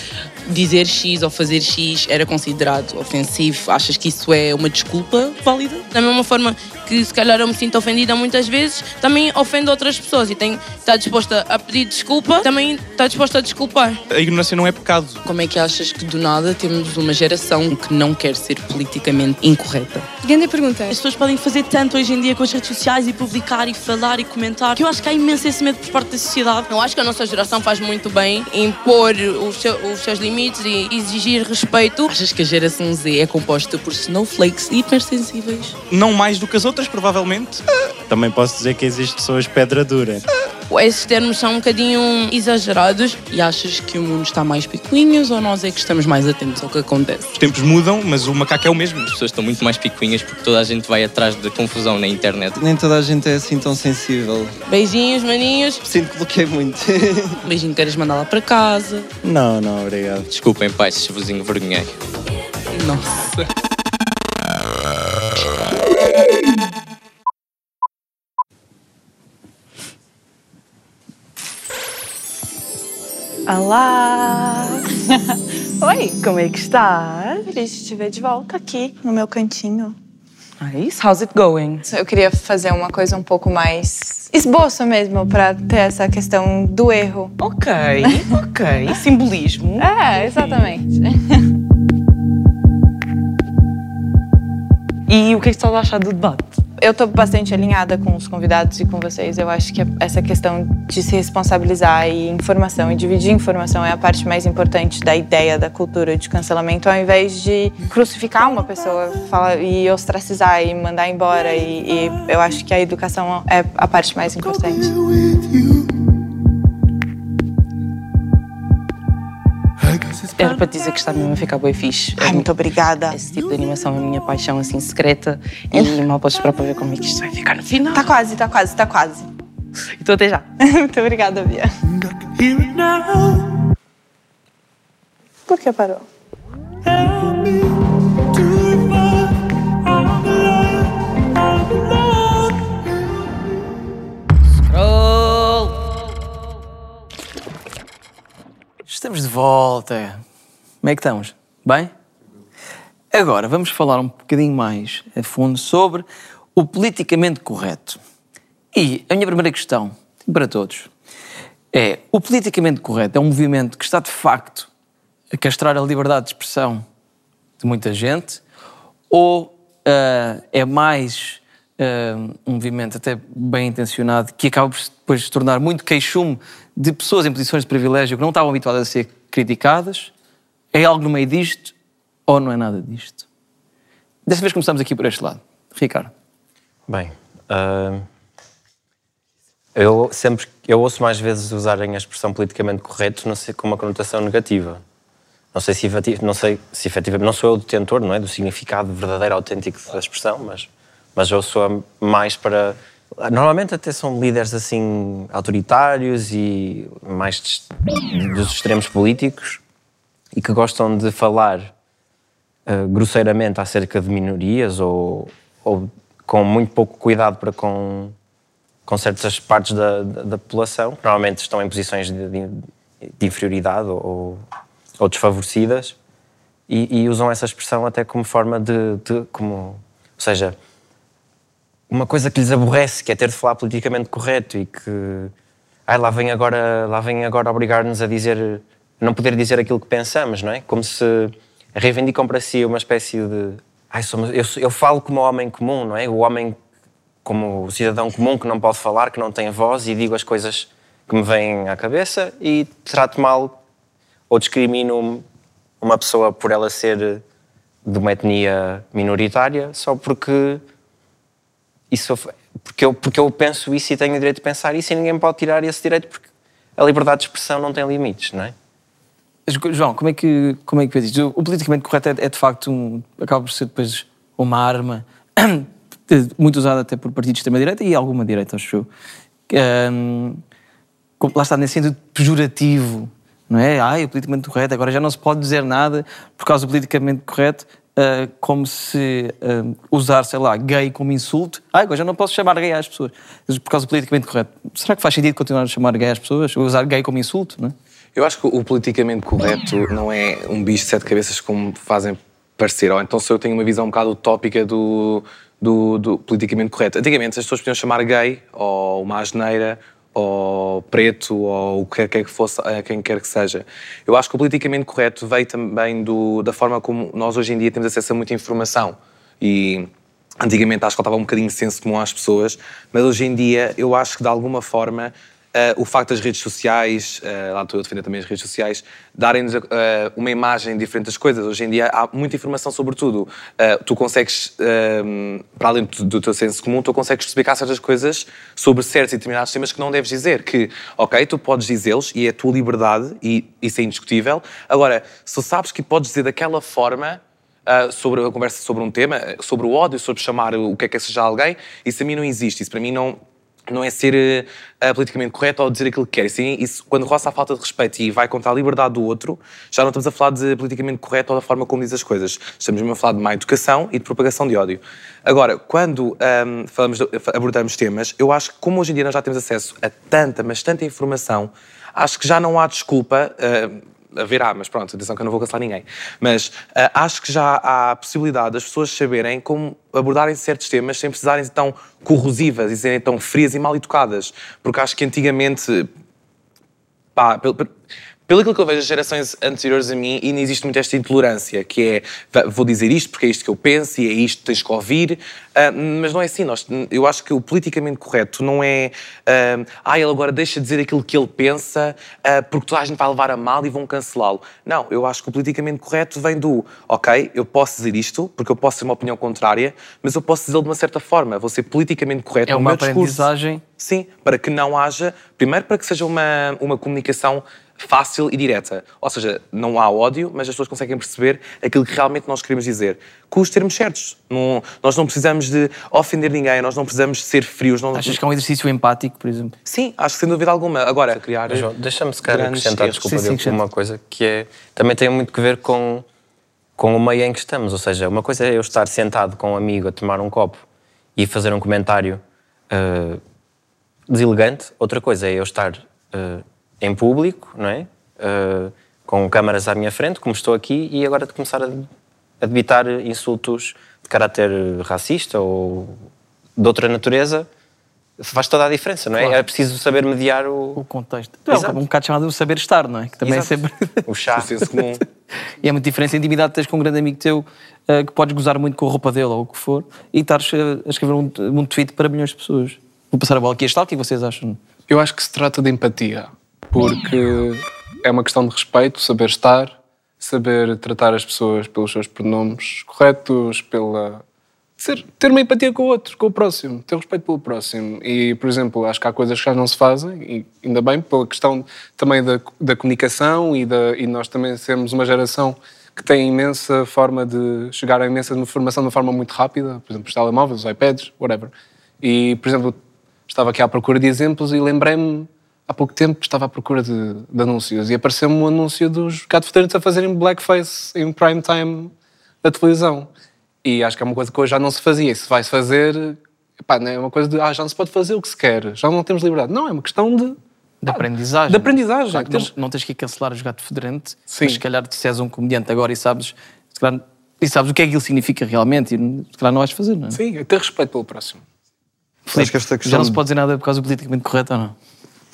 dizer X ou fazer X era considerado ofensivo? Achas que isso é uma desculpa válida? Da mesma forma que se calhar eu me sinto ofendida muitas vezes, também ofendo outras pessoas e tenho, está disposta a pedir desculpa, também está disposta a desculpar. A ignorância não é pecado. Como é que achas que do nada temos uma geração que não quer ser politicamente incorreta? Grande pergunta. As pessoas podem fazer tanto hoje em dia com as redes sociais e publicar e falar e comentar que eu acho que há imenso esse medo por parte da sociedade. Eu acho que a nossa geração faz muito bem impor os, seu, os seus limites e exigir respeito. Achas que a geração Z é composta por snowflakes hipersensíveis? Não mais do que as outras outras, provavelmente. Também posso dizer que existem pessoas pedra dura. Esses termos são um bocadinho exagerados. E achas que o mundo está mais picuinhas ou nós é que estamos mais atentos ao que acontece? Os tempos mudam, mas o macaco é o mesmo. As pessoas estão muito mais picuinhas porque toda a gente vai atrás de confusão na internet. Nem toda a gente é assim tão sensível. Beijinhos, maninhos. Sinto que bloqueei muito. Beijinho, queres mandar lá para casa? Não, não, obrigado. Desculpem, pai, se vos envergonhei. Nossa. Olá! Oi. Como é que está? Feliz de te ver de volta aqui, no meu cantinho. Nice. How's it going? Eu queria fazer uma coisa um pouco mais esboço mesmo, pra ter essa questão do erro. Ok, ok. Simbolismo. É, exatamente. E o que é que você está a achar do debate? Eu tô bastante alinhada com os convidados e com vocês. Eu acho que essa questão de se responsabilizar e informação e dividir informação é a parte mais importante da ideia da cultura de cancelamento, ao invés de crucificar uma pessoa falar, e ostracizar e mandar embora. E, e eu acho que a educação é a parte mais importante. Era para te dizer que está mesmo a ficar bem fixe. Ai, muito obrigada. Esse tipo de animação é a minha paixão, assim, secreta. E mal posso esperar para ver como é que isto vai ficar no final. Tá quase, tá quase, tá quase. Então até já. muito obrigada, Bia. Por que parou? Estamos de volta. Como é que estamos? Bem? Agora vamos falar um bocadinho mais a fundo sobre o politicamente correto. E a minha primeira questão para todos é: o politicamente correto é um movimento que está de facto a castrar a liberdade de expressão de muita gente ou ah, é mais ah, um movimento até bem intencionado que acaba por depois se tornar muito queixume de pessoas em posições de privilégio que não estavam habituadas a ser criticadas? É algo no meio disto ou não é nada disto? Dessa vez começamos aqui por este lado. Ricardo. Bem, ah, eu sempre eu ouço mais vezes usarem a expressão politicamente correto não sei, com uma conotação negativa. Não sei se não sei se efetivamente, não sou eu o detentor, não é, do significado verdadeiro, autêntico da expressão, mas mas eu sou mais para normalmente até são líderes assim autoritários e mais dos extremos políticos e que gostam de falar eh, grosseiramente acerca de minorias ou, ou com muito pouco cuidado para com, com certas partes da, da, da população, que normalmente estão em posições de, de- de inferioridade ou, ou desfavorecidas, e, e usam essa expressão até como forma de, de- como, ou seja, uma coisa que lhes aborrece, que é ter de falar politicamente correto e que ai, lá vem agora, lá vem agora obrigar-nos a dizer, não poder dizer aquilo que pensamos, não é? Como se reivindicam para si uma espécie de ai, somos, eu, eu falo como homem comum, não é? O homem como o cidadão comum que não pode falar, que não tem voz e digo as coisas que me vêm à cabeça e trato mal ou discrimino uma pessoa por ela ser de uma etnia minoritária só porque isso porque eu, porque eu penso isso e tenho o direito de pensar isso e ninguém pode tirar esse direito porque a liberdade de expressão não tem limites, não é? João, como é que, como é que vês isto? O politicamente correto é, é de facto um, acaba por ser depois uma arma muito usada até por partidos de extrema-direita e alguma direita, acho eu. Como- lá está, nesse sentido pejorativo, não é? Ai, o politicamente correto, agora já não se pode dizer nada por causa do politicamente correto, ah, como se ah, usar, sei lá, gay como insulto. Ai, agora já não posso chamar gay às pessoas, por causa do politicamente correto. Será que faz sentido continuar a chamar gay às pessoas? Ou usar gay como insulto, não é? Eu acho que o politicamente correto não é um bicho de sete cabeças como fazem parecer. Ou então se eu tenho uma visão um bocado utópica do, do, do politicamente correto. Antigamente as pessoas podiam chamar gay, ou uma asneira, ou preto, ou o que quer que fosse, a quem quer que seja. Eu acho que o politicamente correto veio também do, da forma como nós hoje em dia temos acesso a muita informação. E antigamente acho que faltava um bocadinho de senso comum às pessoas, mas hoje em dia eu acho que de alguma forma Uh, o facto das redes sociais, uh, lá estou a defender também as redes sociais, darem-nos uh, uma imagem diferente das coisas. Hoje em dia há muita informação sobre tudo. Tu consegues, para além do, do teu senso comum, tu consegues explicar certas coisas sobre certos e determinados temas que não deves dizer. Que, ok, tu podes dizê-los e é a tua liberdade e isso é indiscutível. Agora, se sabes que podes dizer daquela forma, Uh, sobre a conversa sobre um tema, sobre o ódio, sobre chamar o que é que seja alguém, isso a mim não existe. Isso para mim não, não é ser uh, politicamente correto ou dizer aquilo que quer. Sim, isso, quando roça a falta de respeito e vai contra a liberdade do outro, já não estamos a falar de politicamente correto ou da forma como diz as coisas. Estamos mesmo a falar de má educação e de propagação de ódio. Agora, quando um, falamos de, abordamos temas, eu acho que como hoje em dia nós já temos acesso a tanta, mas tanta informação, acho que já não há desculpa. Uh, haverá, mas pronto, atenção que eu não vou cancelar ninguém. Mas ah, acho que já há a possibilidade das pessoas saberem como abordarem certos temas sem precisarem ser tão corrosivas e serem tão frias e mal educadas. Porque acho que antigamente, pá, pelo, que eu vejo das gerações anteriores a mim, ainda existe muito esta intolerância, que é "Va- vou dizer isto porque é isto que eu penso e é isto que tens que ouvir, Ah, mas não é assim. Nós, eu acho que o politicamente correto não é ah, ah, ele agora deixa de dizer aquilo que ele pensa ah, porque toda a gente vai levar a mal e vão cancelá-lo. Não, eu acho que o politicamente correto vem do ok, eu posso dizer isto porque eu posso ter uma opinião contrária, mas eu posso dizê-lo de uma certa forma. Vou ser politicamente correto É no uma meu discurso. aprendizagem. Sim, para que não haja. Primeiro, para que seja uma, uma comunicação fácil e direta. Ou seja, não há ódio, mas as pessoas conseguem perceber aquilo que realmente nós queremos dizer. Com os termos certos. Não- nós não precisamos de ofender ninguém, nós não precisamos de ser frios. Não, Achas que é um exercício empático, por exemplo? Sim, acho que sem dúvida alguma. Agora, criar. João, deixa-me se calhar acrescentar, erros. desculpa, Sim, sim, Diogo, uma coisa que é, também tem muito que ver com, com o meio em que estamos. Ou seja, uma coisa é eu estar sentado com um amigo a tomar um copo e fazer um comentário ah, deselegante, outra coisa é eu estar ah, em público, não é? Ah, com câmaras à minha frente, como estou aqui, e agora de começar a, a debitar insultos de caráter racista ou de outra natureza. Faz toda a diferença, não é? Claro. É preciso saber mediar o, o contexto. É um, um bocado chamado o saber estar, não é? Que também Exato. é sempre. O chá. e é muito diferente a intimidade que tens com um grande amigo teu eh, que podes gozar muito com a roupa dele ou o que for e estares a, a escrever um, um tweet para milhões de pessoas. Vou passar a bola aqui a Estal, o que vocês acham? Eu acho que se trata de empatia, porque é uma questão de respeito, saber estar, saber tratar as pessoas pelos seus pronomes corretos, pela ser- ter uma empatia com o outro, com o próximo, ter respeito pelo próximo. E, por exemplo, acho que há coisas que já não se fazem, e ainda bem, pela questão também da, da comunicação e, da, e nós também sermos uma geração que tem imensa forma de chegar a imensa informação de uma forma muito rápida, por exemplo, os telemóveis, os iPads, whatever. E, por exemplo, estava aqui à procura de exemplos e lembrei-me há pouco tempo estava à procura de, de anúncios e apareceu-me um anúncio dos gato a fazerem blackface em prime time da televisão. E acho que é uma coisa que hoje já não se fazia. E se vai-se fazer, epá, não é uma coisa de ah, já não se pode fazer o que se quer, já não temos liberdade. Não, é uma questão de. De aprendizagem. De aprendizagem. Claro que Teres- não, não tens que ir cancelar o gato federente, Sim. mas se calhar se és um comediante agora e sabes, se calhar, e sabes o que é que ele significa realmente, e se calhar não vais fazer, não é? Sim, ter respeito pelo próximo. Filipe, que esta Já questão não se de- pode dizer nada por causa do politicamente correto ou não?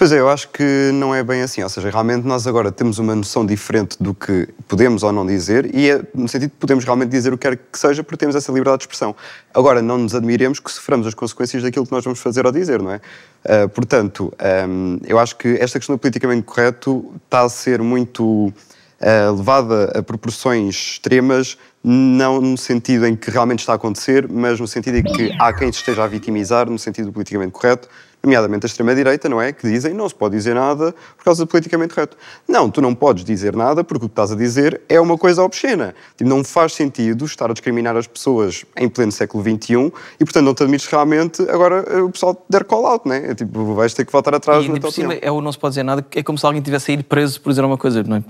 Pois é, eu acho que não é bem assim. Ou seja, realmente nós agora temos uma noção diferente do que podemos ou não dizer e é no sentido de podemos realmente dizer o que quer que seja porque temos essa liberdade de expressão. Agora, não nos admiremos que soframos as consequências daquilo que nós vamos fazer ou dizer, não é? Ah, portanto, ahm, eu acho que esta questão do politicamente correto está a ser muito ah, levada a proporções extremas, não no sentido em que realmente está a acontecer, mas no sentido em que há quem esteja a vitimizar, no sentido do politicamente correto, nomeadamente a extrema-direita, não é? Que dizem não se pode dizer nada por causa do politicamente correto. Não, tu não podes dizer nada porque o que estás a dizer é uma coisa obscena. Tipo, não faz sentido estar a discriminar as pessoas em pleno século XXI e, portanto, não te admires que realmente agora eh, o pessoal der call-out, não é? É Tipo, vais ter que voltar atrás E na tua opinião. é o não se pode dizer nada, é como se alguém tivesse a ir preso por dizer uma coisa, não é?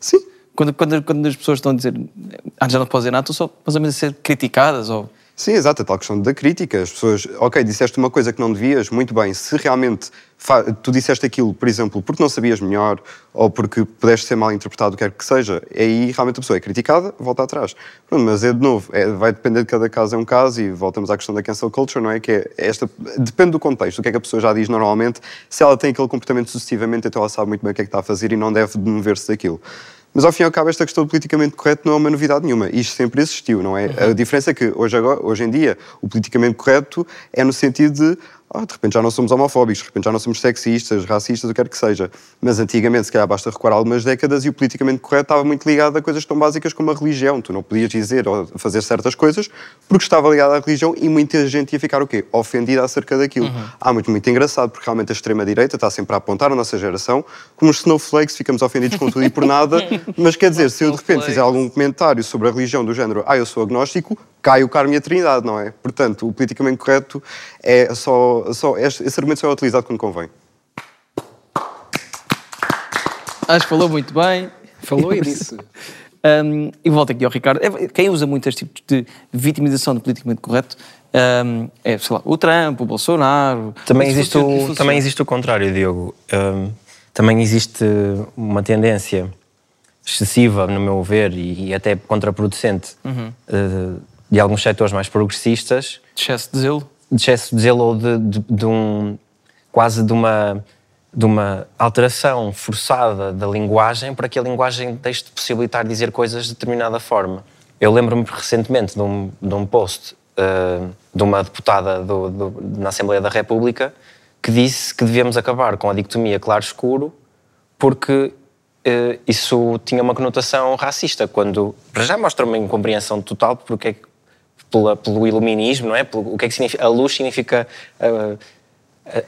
Sim. Quando, quando, quando as pessoas estão a dizer ah, já não pode dizer nada, estão só mais ou menos a ser criticadas ou... Sim, exato, a tal questão da crítica. As pessoas, ok, disseste uma coisa que não devias, muito bem. Se realmente tu disseste aquilo, por exemplo, porque não sabias melhor ou porque pudeste ser mal interpretado, o que quer que seja, aí realmente a pessoa é criticada, volta atrás. Pronto, mas é de novo, é- vai depender de cada caso, é um caso, e voltamos à questão da cancel culture, não é? Que é esta, depende do contexto, o que é que a pessoa já diz normalmente. Se ela tem aquele comportamento sucessivamente, então ela sabe muito bem o que é que está a fazer e não deve mover-se daquilo. Mas ao fim e ao cabo, esta questão do politicamente correto não é uma novidade nenhuma. Isto sempre existiu, não é? A diferença é que hoje, agora, hoje em dia o politicamente correto é no sentido de ah, de repente já não somos homofóbicos, de repente já não somos sexistas, racistas, o que quer que seja. Mas antigamente, se calhar basta recuar algumas décadas e o politicamente correto estava muito ligado a coisas tão básicas como a religião. Tu não podias dizer ou fazer certas coisas porque estava ligado à religião e muita gente ia ficar o quê? Ofendida acerca daquilo. Há muito, muito engraçado porque realmente a extrema-direita está sempre a apontar a nossa geração como os snowflakes, ficamos ofendidos com tudo e por nada. Mas quer dizer, se eu de repente fizer algum comentário sobre a religião do género, ah, eu sou agnóstico, cai o Carmo e a Trindade, não é? Portanto, o politicamente correto é só. Só este, esse argumento só é utilizado quando convém. Acho que falou muito bem. Falou e disse. Um, e volto aqui ao Ricardo. É, Quem usa muito este tipo de vitimização do politicamente correto um, é, sei lá, o Trump, o Bolsonaro. Também existe, o, também existe o contrário, Diogo. Hum, também existe uma tendência excessiva, no meu ver, e, e até contraproducente Uhum. eh, de alguns setores mais progressistas. De excesso de zelo? De excesso de zelo ou de, de, de um. quase de uma. de uma alteração forçada da linguagem para que a linguagem deixe de possibilitar dizer coisas de determinada forma. Eu lembro-me recentemente de um, de um post eh, de uma deputada do- do- na Assembleia da República que disse que devíamos acabar com a dicotomia claro-escuro porque eh, isso tinha uma conotação racista, quando já mostra uma incompreensão total porque é que- pela- pelo iluminismo, não é? Pelo, o que é que significa? A luz significa. eh,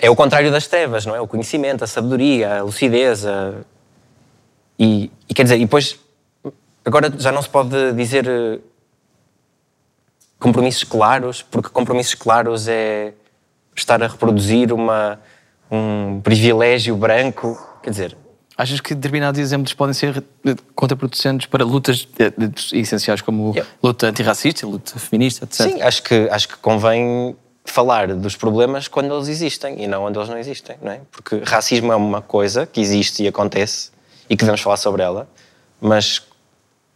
é o contrário das trevas, não é? O conhecimento, a sabedoria, a lucidez. a- E, e quer dizer, e depois. Agora já não se pode dizer eh, compromissos claros, porque compromissos claros é estar a reproduzir uma, um privilégio branco. Quer dizer, Achas que determinados exemplos podem ser eh, contraproducentes para lutas eh, essenciais como luta antirracista, luta feminista, etc? Sim, acho que, acho que convém falar dos problemas quando eles existem e não onde eles não existem, não é? Porque racismo é uma coisa que existe e acontece e que devemos falar sobre ela, mas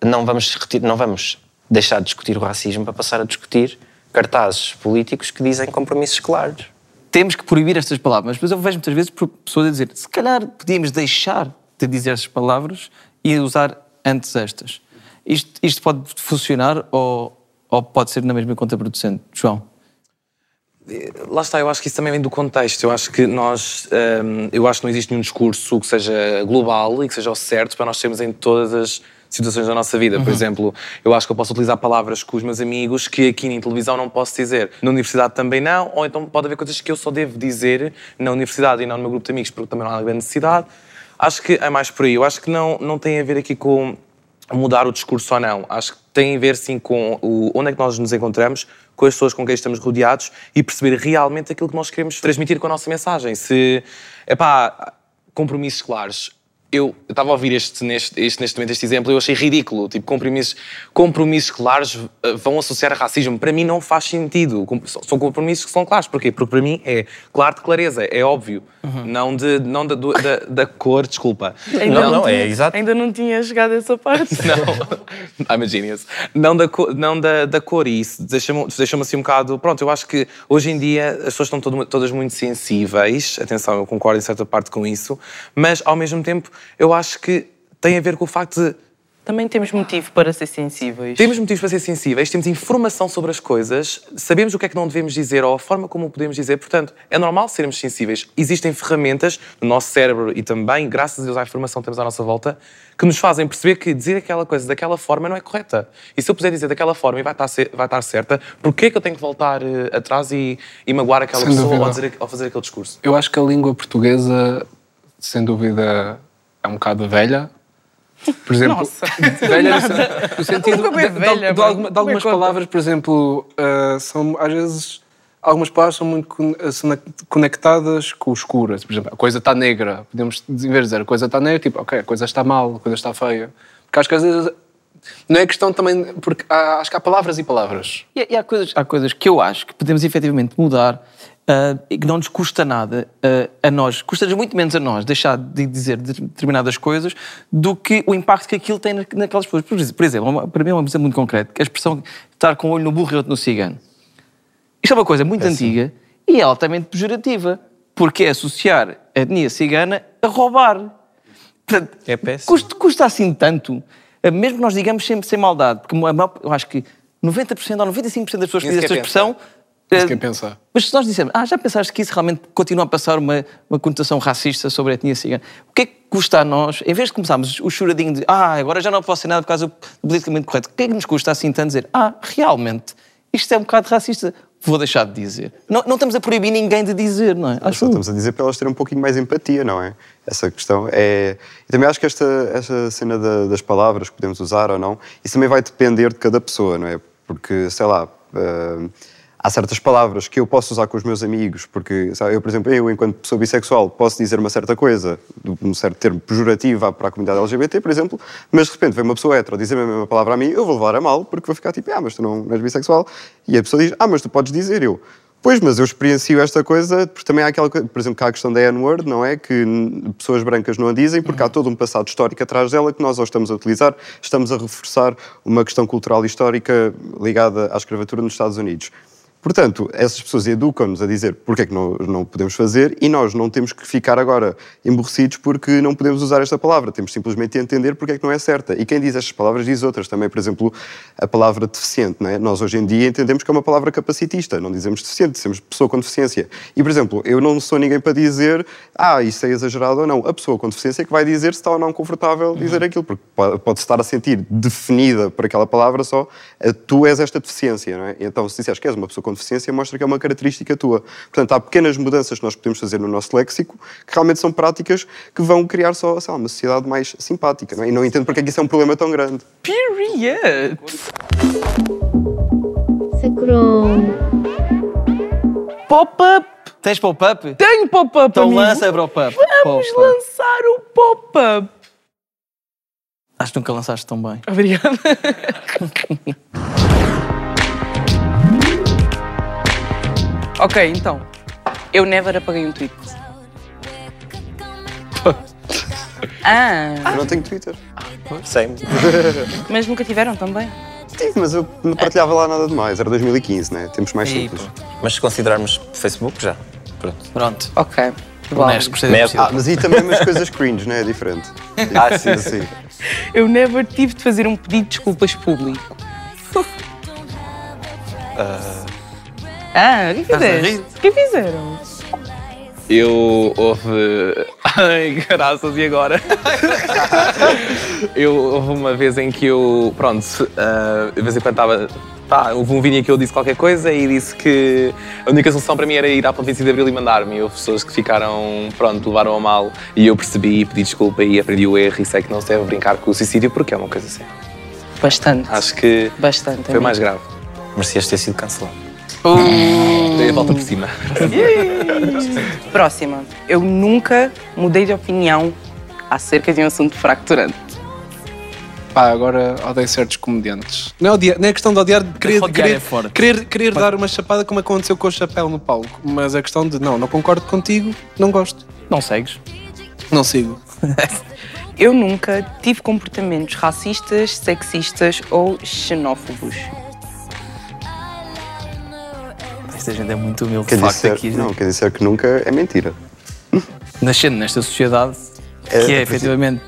não vamos, não vamos deixar de discutir o racismo para passar a discutir cartazes políticos que dizem compromissos claros. Temos que proibir estas palavras, mas eu vejo muitas vezes pessoas a dizer se calhar podíamos deixar de dizer estas palavras e usar antes estas. Isto, isto pode funcionar ou, ou pode ser na mesma contraproducente, João? Lá está, eu acho que isso também vem do contexto. Eu acho que nós, hum, eu acho que não existe nenhum discurso que seja global e que seja o certo para nós termos em todas as situações da nossa vida. Por Uhum. exemplo, eu acho que eu posso utilizar palavras com os meus amigos que aqui na televisão não posso dizer. Na universidade também não, ou então pode haver coisas que eu só devo dizer na universidade e não no meu grupo de amigos porque também não há grande necessidade. Acho que é mais por aí. Eu acho que não, não tem a ver aqui com mudar o discurso ou não. Acho que tem a ver sim com o, onde é que nós nos encontramos, com as pessoas com quem estamos rodeados e perceber realmente aquilo que nós queremos transmitir com a nossa mensagem. Se, epá, compromissos claros. Eu estava a ouvir este, neste, este, neste momento este exemplo e eu achei ridículo. Tipo, compromissos, compromissos claros eh, vão associar a racismo. Para mim não faz sentido. São compromissos que são claros. Porquê? Porque para mim é claro de clareza, é óbvio. Não, de, não da, do- da, da cor, desculpa. tinha- Ainda não tinha chegado a essa parte. I'm a genius. Não da, não da, da cor, e isso deixa-me deixa assim um bocado. Pronto, eu acho que hoje em dia as pessoas estão todo- todas muito sensíveis, atenção, eu concordo em certa parte com isso, mas ao mesmo tempo eu acho que tem a ver com o facto de. Também temos motivo para ser sensíveis. Temos motivos para ser sensíveis, temos informação sobre as coisas, sabemos o que é que não devemos dizer ou a forma como o podemos dizer, portanto, é normal sermos sensíveis. Existem ferramentas no nosso cérebro e também, graças a Deus, à informação que temos à nossa volta, que nos fazem perceber que dizer aquela coisa daquela forma não é correta. E se eu puder dizer daquela forma e vai estar, vai estar certa, porquê que eu tenho que voltar eh, atrás e, e magoar aquela Sem pessoa ou, dizer, ou fazer aquele discurso? Eu acho que a língua portuguesa, sem dúvida, é um bocado velha. Por exemplo, Nossa. velha no, sentido bem de, de- velha, de alguma- de é algumas palavras, por exemplo, ah, são às vezes algumas palavras são muito são conectadas com o escuro. Por exemplo, a coisa está negra. Podemos, em vez de dizer a coisa está negra, tipo, ok, a coisa está mal, a coisa está feia. Porque acho que às vezes não é questão também, porque há- acho que há palavras e palavras. E, e há, coisas, há coisas que eu acho que podemos efetivamente mudar e que não nos custa nada ah, a nós, custa-nos muito menos a nós deixar de dizer de- determinadas coisas do que o impacto que aquilo tem na- naquelas pessoas. Por exemplo, uma- para mim é um exemplo muito concreto, que é a expressão estar com o olho no burro e outro no cigano. Isto é uma coisa muito antiga e é altamente pejorativa, porque é associar a etnia cigana a roubar. Portanto, É péssimo. Custa, custa assim tanto, eh, mesmo que nós digamos sempre sem maldade, porque eu acho que 90% ou 95% das pessoas que dizem esta expressão. Nem eh, pensar. Mas se nós dissermos, ah, já pensaste que isso realmente continua a passar uma, uma conotação racista sobre a etnia cigana, o que é que custa a nós, em vez de começarmos o choradinho de, ah, agora já não posso ser nada por causa do politicamente correto, o que é que nos custa assim tanto dizer, ah, realmente, isto é um bocado racista, vou deixar de dizer. Não, não estamos a proibir ninguém de dizer, não é? Acho Só estamos a dizer para elas terem um pouquinho mais empatia, não é? Essa questão é. E também acho que esta, esta cena da- das palavras que podemos usar ou não, isso também vai depender de cada pessoa, não é? Porque, sei lá. ah, Há certas palavras que eu posso usar com os meus amigos, porque sabe, eu, por exemplo, eu, enquanto pessoa bissexual, posso dizer uma certa coisa, um certo termo pejorativo para a comunidade LGBT, por exemplo, mas de repente vem uma pessoa hétero dizer a mesma palavra a mim, eu vou levar a mal, porque vou ficar tipo, ah, mas tu não és bissexual. E a pessoa diz, ah, mas tu podes dizer. Eu, Pois, mas eu experiencio esta coisa, porque também há aquela coisa, por exemplo, que há a questão da N-word, não é? Que pessoas brancas não a dizem, porque há todo um passado histórico atrás dela que nós ou estamos a utilizar, estamos a reforçar uma questão cultural e histórica ligada à escravatura nos Estados Unidos. Portanto, essas pessoas educam-nos a dizer porque é que não, não podemos fazer e nós não temos que ficar agora emborrecidos porque não podemos usar esta palavra. Temos simplesmente de entender porque é que não é certa. E quem diz estas palavras diz outras também. Por exemplo, a palavra deficiente. Não é? Nós hoje em dia entendemos que é uma palavra capacitista. Não dizemos deficiente, dizemos pessoa com deficiência. E, por exemplo, eu não sou ninguém para dizer ah, isso é exagerado ou não. A pessoa com deficiência é que vai dizer se está ou não confortável dizer aquilo. Porque pode- estar a sentir definida por aquela palavra só eh, tu és esta deficiência. Não é? Então, se disseres que és uma pessoa com deficiência, mostra que é uma característica tua. Portanto, há pequenas mudanças que nós podemos fazer no nosso léxico que realmente são práticas que vão criar só sei lá, uma sociedade mais simpática. Não é? E não entendo porque é que isso é um problema tão grande. Period. Sacrum. Pop-up. Tens pop-up? Tenho pop-up, Então amigo. lança pop-up. Vamos Pop-up. lançar o pop-up. Acho que nunca lançaste tão bem. Obrigada. ok, então. Eu never apaguei um tweet. ah, Eu não tenho Twitter. Same. mas nunca tiveram também? Tive, mas eu não partilhava lá nada demais. Era 2015, né? Tempos mais simples. Mas se considerarmos Facebook, já. Pronto. Pronto. Ok. Honesto, gostei da Ah, mas aí também umas coisas cringe, não é? É diferente. Ah, sim, sim. Eu never tive de fazer um pedido de desculpas público. Ah, o que rir? O que fizeram? Eu houve. Ai, graças, e agora? eu houve uma vez em que eu. Pronto, ah, de vez em quando estava. Pá, houve um vídeo em que eu disse qualquer coisa e disse que a única solução para mim era ir à Ponte 25 de Abril e mandar-me. E houve pessoas que ficaram, pronto, levaram a mal e eu percebi, pedi desculpa e aprendi o erro e sei que não se deve brincar com o suicídio porque é uma coisa séria. Bastante. Acho que Bastante. foi mais grave. Merecias ter sido cancelado. Dei a volta por cima. Próxima. Eu nunca mudei de opinião acerca de um assunto fracturante. Pá, agora odeio certos comediantes. Não é, odiar, não é questão de odiar, de querer, querer, é forte. querer, querer dar uma chapada como aconteceu com o chapéu no palco. Mas a questão de não, não concordo contigo, não gosto. Não segues? Não sigo. Eu nunca tive comportamentos racistas, sexistas ou xenófobos. Esta gente é muito humilde, Quer dizer, aqui. não, quer dizer que nunca é mentira. Nascendo nesta sociedade, É, que é é, efetivamente.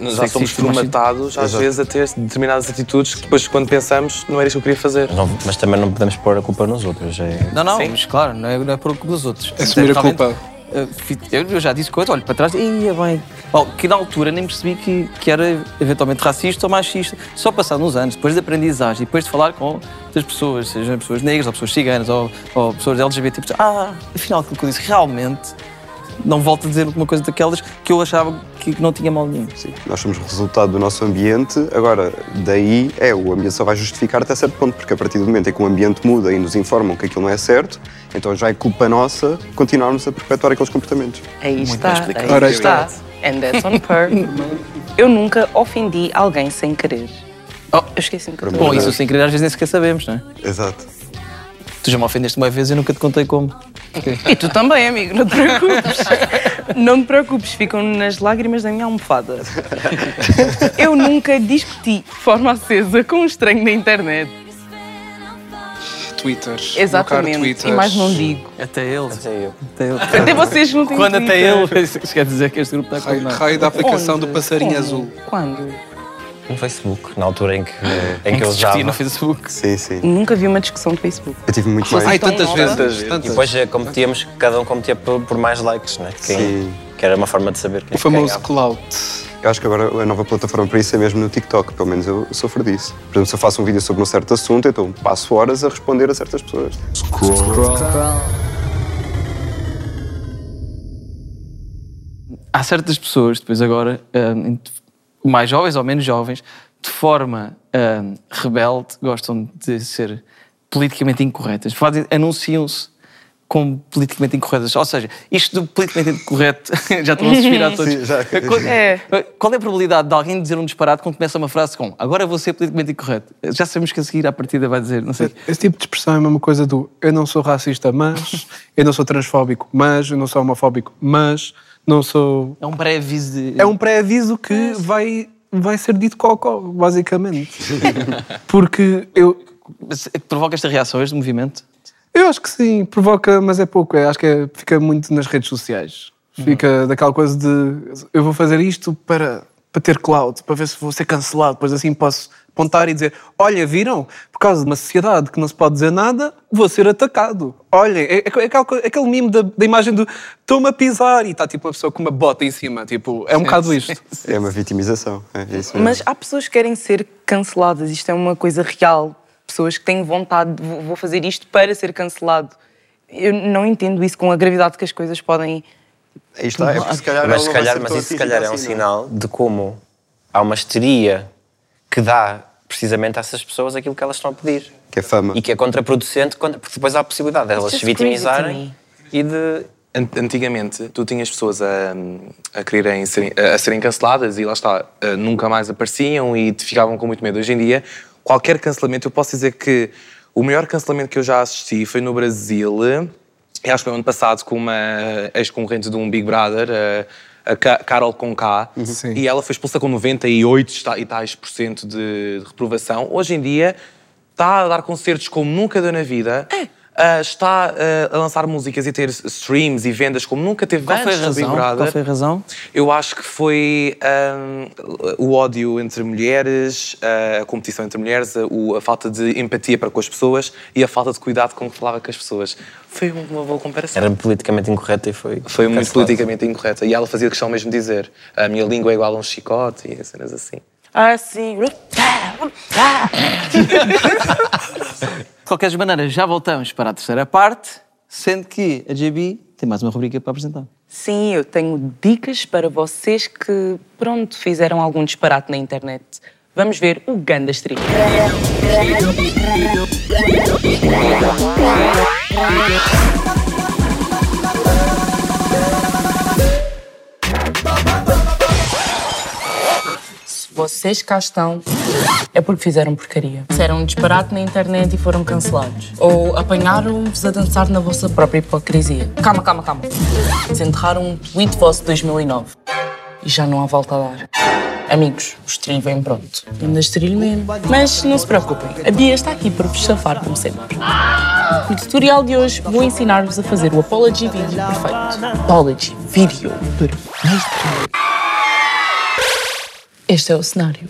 Nós já somos formatados, às Exato. vezes, a ter determinadas atitudes que depois, quando pensamos, não era isso que eu queria fazer. Não- mas também não podemos pôr a culpa nos outros. É... Não, não, Sim. mas claro, não é, não é por culpa dos outros. Assumir a culpa. Eh, Eu já disse coisa, olho para trás e ia bem. Bom, que na altura nem percebi que, que era eventualmente racista ou machista. Só passado uns anos, depois de aprendizagem, depois de falar com outras pessoas, sejam pessoas negras ou pessoas ciganas ou, ou pessoas LGBT, ah, afinal aquilo que eu disse realmente não volto a dizer uma coisa daquelas que eu achava que não tinha mal nenhum. Sim, nós somos resultado do nosso ambiente, agora, daí é, o ambiente só vai justificar até certo ponto, porque a partir do momento em que o ambiente muda e nos informam que aquilo não é certo, então já é culpa nossa continuarmos a perpetuar aqueles comportamentos. Aí Muito está, aí Ora está. And that's on per. Eu nunca ofendi alguém sem querer. Oh, eu esqueci-me que eu Bom, isso sem querer às vezes nem sequer sabemos, não é? Exato. Tu já me ofendeste uma vez e eu nunca te contei como. E tu também, amigo, não te preocupes. não te preocupes, ficam nas lágrimas da minha almofada. Eu nunca discuti de forma acesa com um estranho na internet. Twitter. Exatamente. Twitter. E mais não digo. Até ele. Até eu. Até, ele. Até vocês não têm Quando até Twitter. ele. Isso quer dizer que este grupo está Raio, condenado. raio da aplicação Onde? do passarinho Como? azul. Quando? No Facebook, na altura em que, em que eu usava. no Facebook. Sim, sim. Nunca vi uma discussão do Facebook. Eu tive muito mais. Ai, tantas vezes. nova. E Tantas. depois eh, competíamos, cada um competia por, por mais likes, né? Quem, Sim. Que era uma forma de saber quem O famoso clout. Eu acho que agora a nova plataforma para isso é mesmo no TikTok, pelo menos eu sofro disso. Por exemplo, se eu faço um vídeo sobre um certo assunto, então passo horas a responder a certas pessoas. Há certas pessoas, depois agora, hum, mais jovens ou menos jovens, de forma hum, rebelde, gostam de ser politicamente incorretas. Fazem- Anunciam-se como politicamente incorretas. Ou seja, isto do politicamente incorreto, já estão a suspirar todos. Sim, já. Qual, É. qual é a probabilidade de alguém dizer um disparate quando começa uma frase com agora vou ser politicamente incorreto? Já sabemos que a seguir à partida vai dizer, não sei. Esse tipo de expressão é a mesma coisa do eu não sou racista, mas eu não sou transfóbico, mas eu não sou homofóbico, mas não sou. É um pré-aviso de. É um pré-aviso que vai, vai ser dito cocó, basicamente. Porque eu. Mas é que provoca esta reação, este movimento? Eu acho que sim, provoca, mas é pouco. Eu acho que é- fica muito nas redes sociais. Fica daquela coisa de eu vou fazer isto para, para ter cloud, para ver se vou ser cancelado, depois assim posso apontar e dizer: Olha, viram? Por causa de uma sociedade que não se pode dizer nada, vou ser atacado. Olhem, é, é, é aquele mimo da, da imagem do estou-me a pisar e está tipo uma pessoa com uma bota em cima. Tipo, é um bocado isto. É uma vitimização. É isso mesmo. Mas há pessoas que querem ser canceladas, isto é uma coisa real. Pessoas que têm vontade, de, vou fazer isto para ser cancelado. Eu não entendo isso com a gravidade que as coisas podem. Aí está, é porque se calhar mas ela se calhar, mas isso se calhar é um assim, não sinal de como há uma histeria que dá precisamente a essas pessoas aquilo que elas estão a pedir. Que é fama. E que é contraproducente, contra- porque depois há a possibilidade de elas se vitimizarem e de. An- Antigamente, tu tinhas pessoas a, a quererem serem, a serem canceladas e lá está, eh, nunca mais apareciam e te ficavam com muito medo. Hoje em dia, qualquer cancelamento, eu posso dizer que o maior cancelamento que eu já assisti foi no Brasil, e acho que foi ano passado, com uma ex-concorrente de um Big Brother, a, a Ca- Carol Conká, Sim. e ela foi expulsa com 98 esta- e tais por cento de, de reprovação. Hoje em dia, está a dar concertos como nunca deu na vida. Ah, está ah, a lançar músicas e ter streams e vendas como nunca teve Qual foi a antes do Big razão? Brother. Qual foi a razão? Eu acho que foi ahm, o ódio entre mulheres, ah, a competição entre mulheres, a, o- a falta de empatia para com as pessoas e a falta de cuidado com que falava com as pessoas. Foi uma boa comparação. Era politicamente incorreta e foi. Foi muito cancelado. politicamente incorreta. E ela fazia questão mesmo de dizer: a minha língua é igual a um chicote e cenas assim. Ah, sim. De qualquer maneira, já voltamos para a terceira parte, sendo que a JB tem mais uma rubrica para apresentar. Sim, eu tenho dicas para vocês que, pronto, fizeram algum disparate na internet. Vamos ver o Ganda Street. Vocês cá estão, é porque fizeram porcaria. Fizeram um disparate na internet e foram cancelados. Ou apanharam-vos a dançar na vossa própria hipocrisia. Calma, calma, calma. Desenterraram um tweet vosso de 2009. E já não há volta a dar. Amigos, o estrilho vem pronto. Ainda estrilho mesmo. Mas não se preocupem, a Bia está aqui para vos safar como sempre. No tutorial de hoje vou ensinar-vos a fazer o Apology Video perfeito. Apology Video perfeito. Este é o cenário.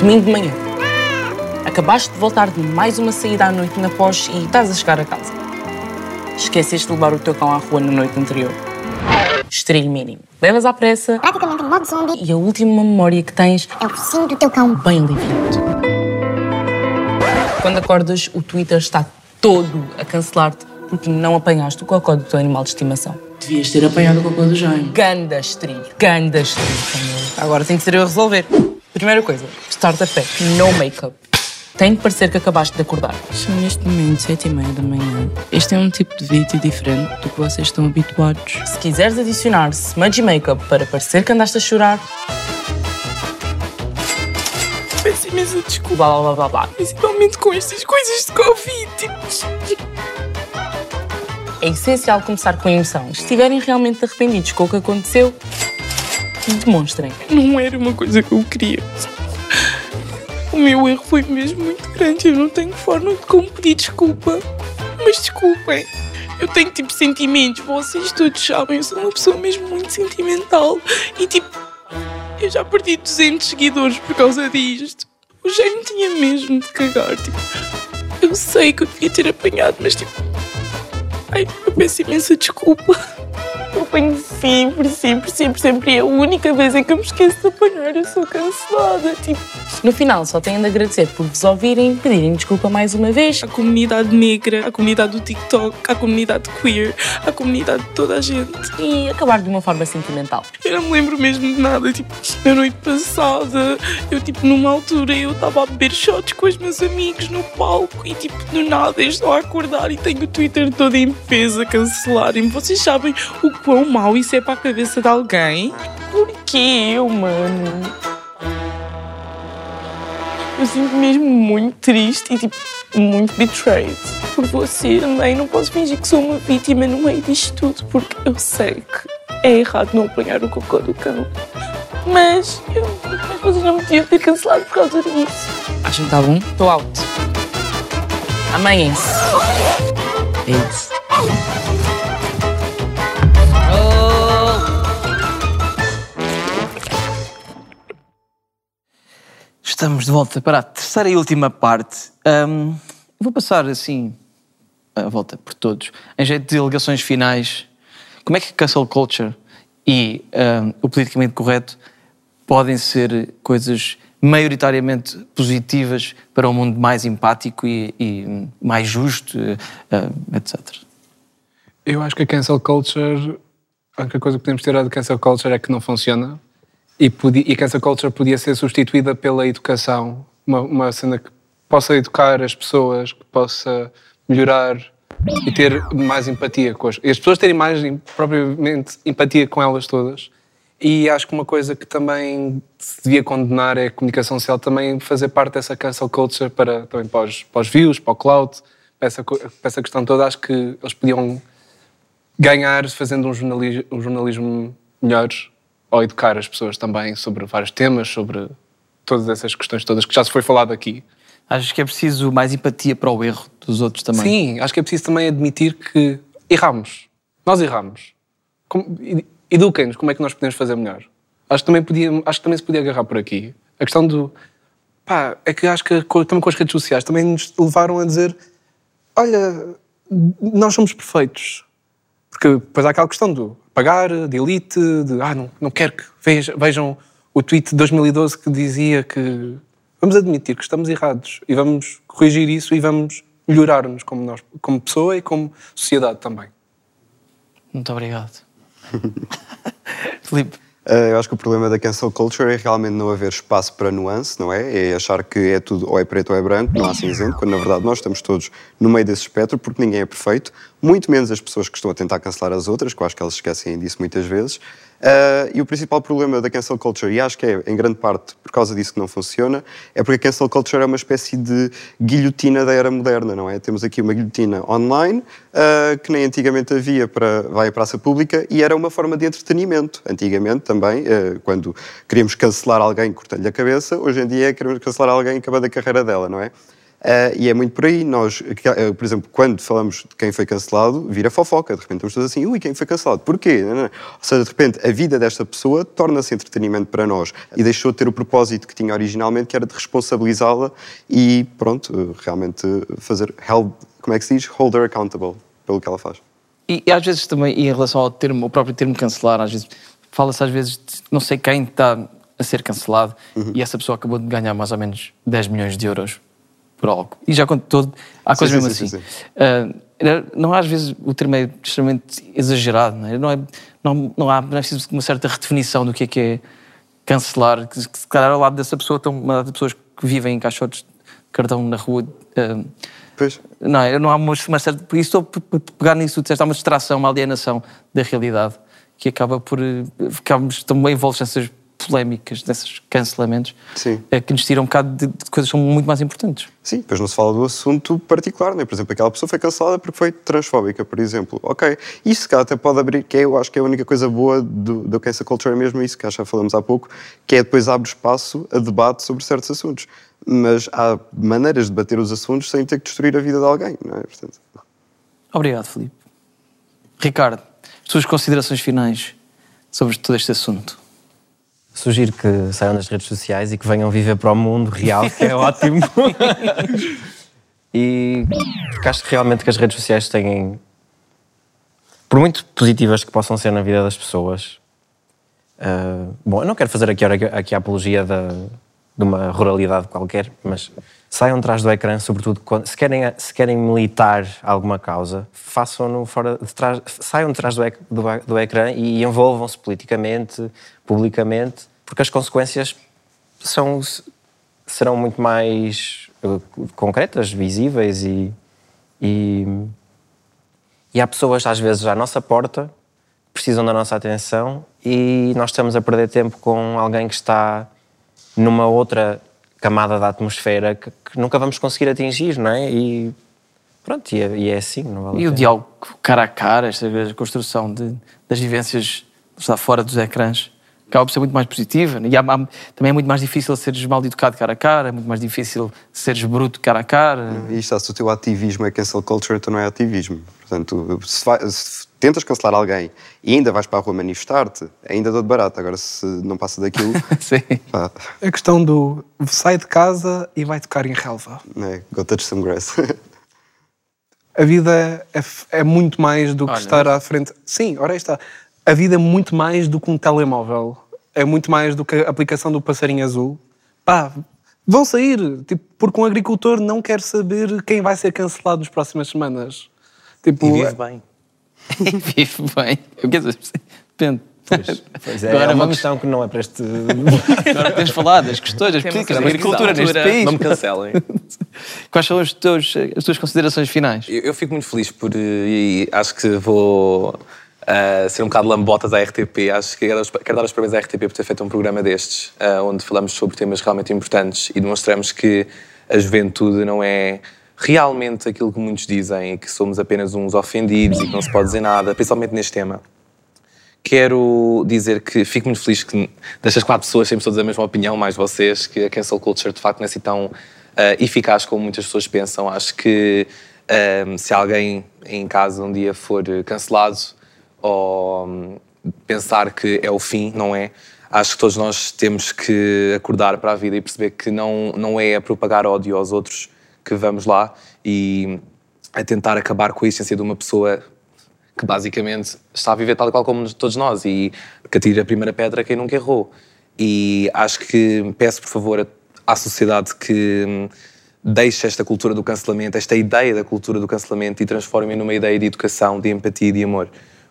Domingo de manhã. Acabaste de voltar de mais uma saída à noite na pós e estás a chegar a casa. Esqueceste de levar o teu cão à rua na noite anterior. Estrilho mínimo. Levas à pressa. Praticamente um modo zombie. E a última memória que tens É o focinho do teu cão. bem aliviado. Quando acordas, o Twitter está todo a cancelar-te porque não apanhaste o cocó do teu animal de estimação. Devias ter apanhado o cocó do Jaime. Ganda estrilho, ganda estrilho. Samuel. Agora tem que ser eu a resolver. Primeira coisa, start a pé, no make-up. Tem que parecer que acabaste de acordar. São neste momento sete e meia da manhã. Este é um tipo de vídeo diferente do que vocês estão habituados. Se quiseres adicionar smudgy make-up para parecer que andaste a chorar, Peço imensa desculpa. Blá, blá, blá, blá. Principalmente com estas coisas de Covid. É essencial começar com emoção. Se estiverem realmente arrependidos com o que aconteceu, demonstrem. Não era uma coisa que eu queria. O meu erro foi mesmo muito grande. Eu não tenho forma de como pedir desculpa. Mas desculpem. Eu tenho tipo sentimentos. Vocês todos sabem. Eu sou uma pessoa mesmo muito sentimental. E tipo, eu já perdi 200 seguidores por causa disto. O Jaime tinha mesmo de cagar. Tipo, eu sei que eu devia ter apanhado, mas tipo. Ai, eu peço imensa desculpa. Eu apanho sempre, sempre, sempre, sempre. E é a única vez em que eu me esqueço de apanhar, eu sou cancelada. Tipo, no final, só tenho de agradecer por vos ouvirem, pedirem desculpa mais uma vez. A comunidade negra, a comunidade do TikTok, a comunidade queer, a comunidade de toda a gente. E acabar de uma forma sentimental. Eu não me lembro mesmo de nada. Tipo, na noite passada, eu, tipo, numa altura, eu estava a beber shots com os meus amigos no palco e, tipo, do nada, eu estou a acordar e tenho o Twitter todo em peso a cancelarem-me. Vocês sabem o quão mau isso é para a cabeça de alguém? Porquê eu, mano? Eu sinto mesmo muito triste e, tipo, muito betrayed por você também. Não posso fingir que sou uma vítima no meio disto tudo, porque eu sei que é errado não apanhar o cocô do cão. Mas, eu, mas vocês não me deviam ter cancelado por causa disso. Acham que está bom? Estou alto. Amanhã-se. É isso. Estamos de volta para a terceira e última parte. Ahm, vou passar assim a volta por todos. Em jeito de alegações finais, como é que cancel culture e ahm, o politicamente correto podem ser coisas maioritariamente positivas para um mundo mais empático e, e mais justo, ah, etc. Eu acho que a cancel culture, a única coisa que podemos tirar de cancel culture é que não funciona. E, podia, e cancel culture podia ser substituída pela educação, uma, uma cena que possa educar as pessoas, que possa melhorar e ter mais empatia com as, e as pessoas terem mais propriamente empatia com elas todas. E acho que uma coisa que também se devia condenar é a comunicação social também fazer parte dessa cancel culture para, também para os, para os views, para o cloud, para essa, para essa questão toda. Acho que eles podiam ganhar fazendo um jornalismo, um jornalismo melhor ou educar as pessoas também sobre vários temas, sobre todas essas questões todas que já se foi falado aqui. Acho que é preciso mais empatia para o erro dos outros também. Sim, acho que é preciso também admitir que erramos. Nós erramos. Eduquem-nos como é que nós podemos fazer melhor. Acho que também, podia, acho que também se podia agarrar por aqui. A questão do. Pá, é que acho que também com as redes sociais também nos levaram a dizer: olha, nós somos perfeitos. Porque depois há aquela questão do pagar, de elite, de ah, não, não quero que veja- vejam o tweet de 2012 que dizia que vamos admitir que estamos errados e vamos corrigir isso e vamos melhorar-nos como, nós, como pessoa e como sociedade também. Muito obrigado. Filipe. Uh, eu acho que o problema da cancel culture é realmente não haver espaço para nuance, não é? É achar que é tudo ou é preto ou é branco, não há cinzento, quando na verdade nós estamos todos no meio desse espectro, porque ninguém é perfeito, muito menos as pessoas que estão a tentar cancelar as outras, que eu acho que elas esquecem disso muitas vezes. Uh, e o principal problema da cancel culture, e acho que é em grande parte por causa disso que não funciona, é porque a cancel culture é uma espécie de guilhotina da era moderna, não é? Temos aqui uma guilhotina online, uh, que nem antigamente havia para vai à praça pública, e era uma forma de entretenimento. Antigamente também, uh, quando queríamos cancelar alguém cortando-lhe a cabeça, hoje em dia queremos cancelar alguém acabando a carreira dela, não é? Uh, e é muito por aí. Nós, uh, por exemplo, quando falamos de quem foi cancelado, vira fofoca. De repente estamos todos assim, ui, quem foi cancelado? Porquê? Não, não. Ou seja, de repente a vida desta pessoa torna-se entretenimento para nós e deixou de ter o propósito que tinha originalmente, que era de responsabilizá-la e, pronto, uh, realmente fazer held, como é que se diz? Hold her accountable pelo que ela faz. E, e às vezes também, e em relação ao termo, o próprio termo cancelar, às vezes fala-se às vezes de não sei quem está a ser cancelado e essa pessoa acabou de ganhar mais ou menos 10 milhões de euros por algo. E já conto todo, há Sim, coisas sim, mesmo sim, assim. sim, Ah, não há às vezes o termo é extremamente exagerado, não é? Não, é, não, não há não é preciso uma certa redefinição do que é que é cancelar, que, se calhar ao lado dessa pessoa estão uma data de pessoas que vivem em caixotes de cartão na rua. ah, Pois. não, é? não há uma, uma certa. Por isso estou a pegar nisso, disseste, há uma distração, uma alienação da realidade que acaba por. eh, Ficamos também envoltos nessas polémicas, nesses cancelamentos, eh, que nos tiram um bocado de, de coisas que são muito mais importantes. Sim, depois não se fala do assunto particular, né? por exemplo, aquela pessoa foi cancelada porque foi transfóbica, por exemplo. Ok, isso se calhar até pode abrir, que é, eu acho que é a única coisa boa do, do cancel culture é mesmo isso, que que já falamos há pouco, que é depois abre espaço a debate sobre certos assuntos. Mas há maneiras de debater os assuntos sem ter que destruir a vida de alguém, não é? Portanto, Obrigado, Filipe. Ricardo, as tuas considerações finais sobre todo este assunto. Sugiro que saiam das redes sociais e que venham viver para o mundo real, que é ótimo. e porque acho que realmente que as redes sociais têm por muito positivas que possam ser na vida das pessoas, uh, bom, eu não quero fazer aqui, aqui a apologia da, de uma ruralidade qualquer, mas saiam atrás do ecrã, sobretudo quando, se, querem, se querem militar alguma causa, façam-no fora de trás, saiam de trás do, do, do ecrã e envolvam-se politicamente, publicamente, porque as consequências são, serão muito mais uh, concretas, visíveis e, e, e há pessoas às vezes à nossa porta precisam da nossa atenção e nós estamos a perder tempo com alguém que está numa outra camada da atmosfera que, que nunca vamos conseguir atingir, não é? E pronto, e é, e é assim, não vale E o diálogo cara a cara, esta vez a construção de, das vivências está fora dos ecrãs, acaba por ser muito mais positiva. E há, há, também é muito mais difícil seres mal educado cara a cara, é muito mais difícil seres bruto cara a cara. E está, se o teu ativismo é cancel culture, então não é ativismo. Portanto, se, vai, se tentas cancelar alguém e ainda vais para a rua manifestar-te, ainda dou de barato. Agora, se não passa daquilo. Sim. Pá, A questão do sai de casa e vai tocar em relva. né, go touch some grass. A vida é, é muito mais do que Olha. estar à frente. Sim, ora aí está. A vida é muito mais do que um telemóvel. É muito mais do que a aplicação do passarinho azul. Pá, vão sair. Tipo, porque um agricultor não quer saber quem vai ser cancelado nas próximas semanas. Tipo, E vive bem. Vive bem. Quer dizer, depende. Pois é, é uma questão que não é para este. Agora tens falado das questões, das políticas, da agricultura neste país. Não me cancelem. Quais são os teus, as tuas considerações finais? Eu, eu fico muito feliz por. eh, E acho que vou ah, ser um bocado lambota da RTP. Acho que quero, dar os- parabéns à RTP por ter feito um programa destes, ah, onde falamos sobre temas realmente importantes e demonstramos que a juventude não é realmente aquilo que muitos dizem e que somos apenas uns ofendidos e que não se pode dizer nada, principalmente neste tema. Quero dizer que fico muito feliz que destas quatro pessoas temos todas a mesma opinião, mais vocês, que a cancel culture de facto não é assim tão ah, eficaz como muitas pessoas pensam. Acho que ah, se alguém em casa um dia for cancelado ou pensar que é o fim, não é? Acho que todos nós temos que acordar para a vida e perceber que não, não é a propagar ódio aos outros que vamos lá e a tentar acabar com a essência de uma pessoa que basicamente está a viver tal qual como todos nós e que atira a primeira pedra quem nunca errou. E acho que peço, por favor, à sociedade que hum, deixe esta cultura do cancelamento, esta ideia da cultura do cancelamento e transforme numa ideia de educação, de empatia e de amor.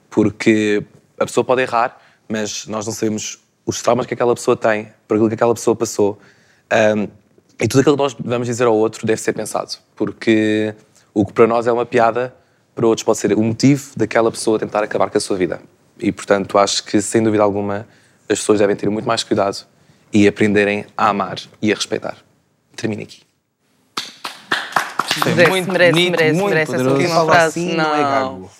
Porque a pessoa pode errar, mas nós não sabemos os traumas que aquela pessoa tem, por aquilo que aquela pessoa passou. Hum, e tudo aquilo que nós vamos dizer ao outro deve ser pensado. Porque o que para nós é uma piada, para outros pode ser o motivo daquela pessoa tentar acabar com a sua vida. E, portanto, acho que, sem dúvida alguma, as pessoas devem ter muito mais cuidado e aprenderem a amar e a respeitar. Termino aqui. Merece, muito merece, bonito, merece, muito merece essa poderoso. Fala frase. assim, não. não é gago.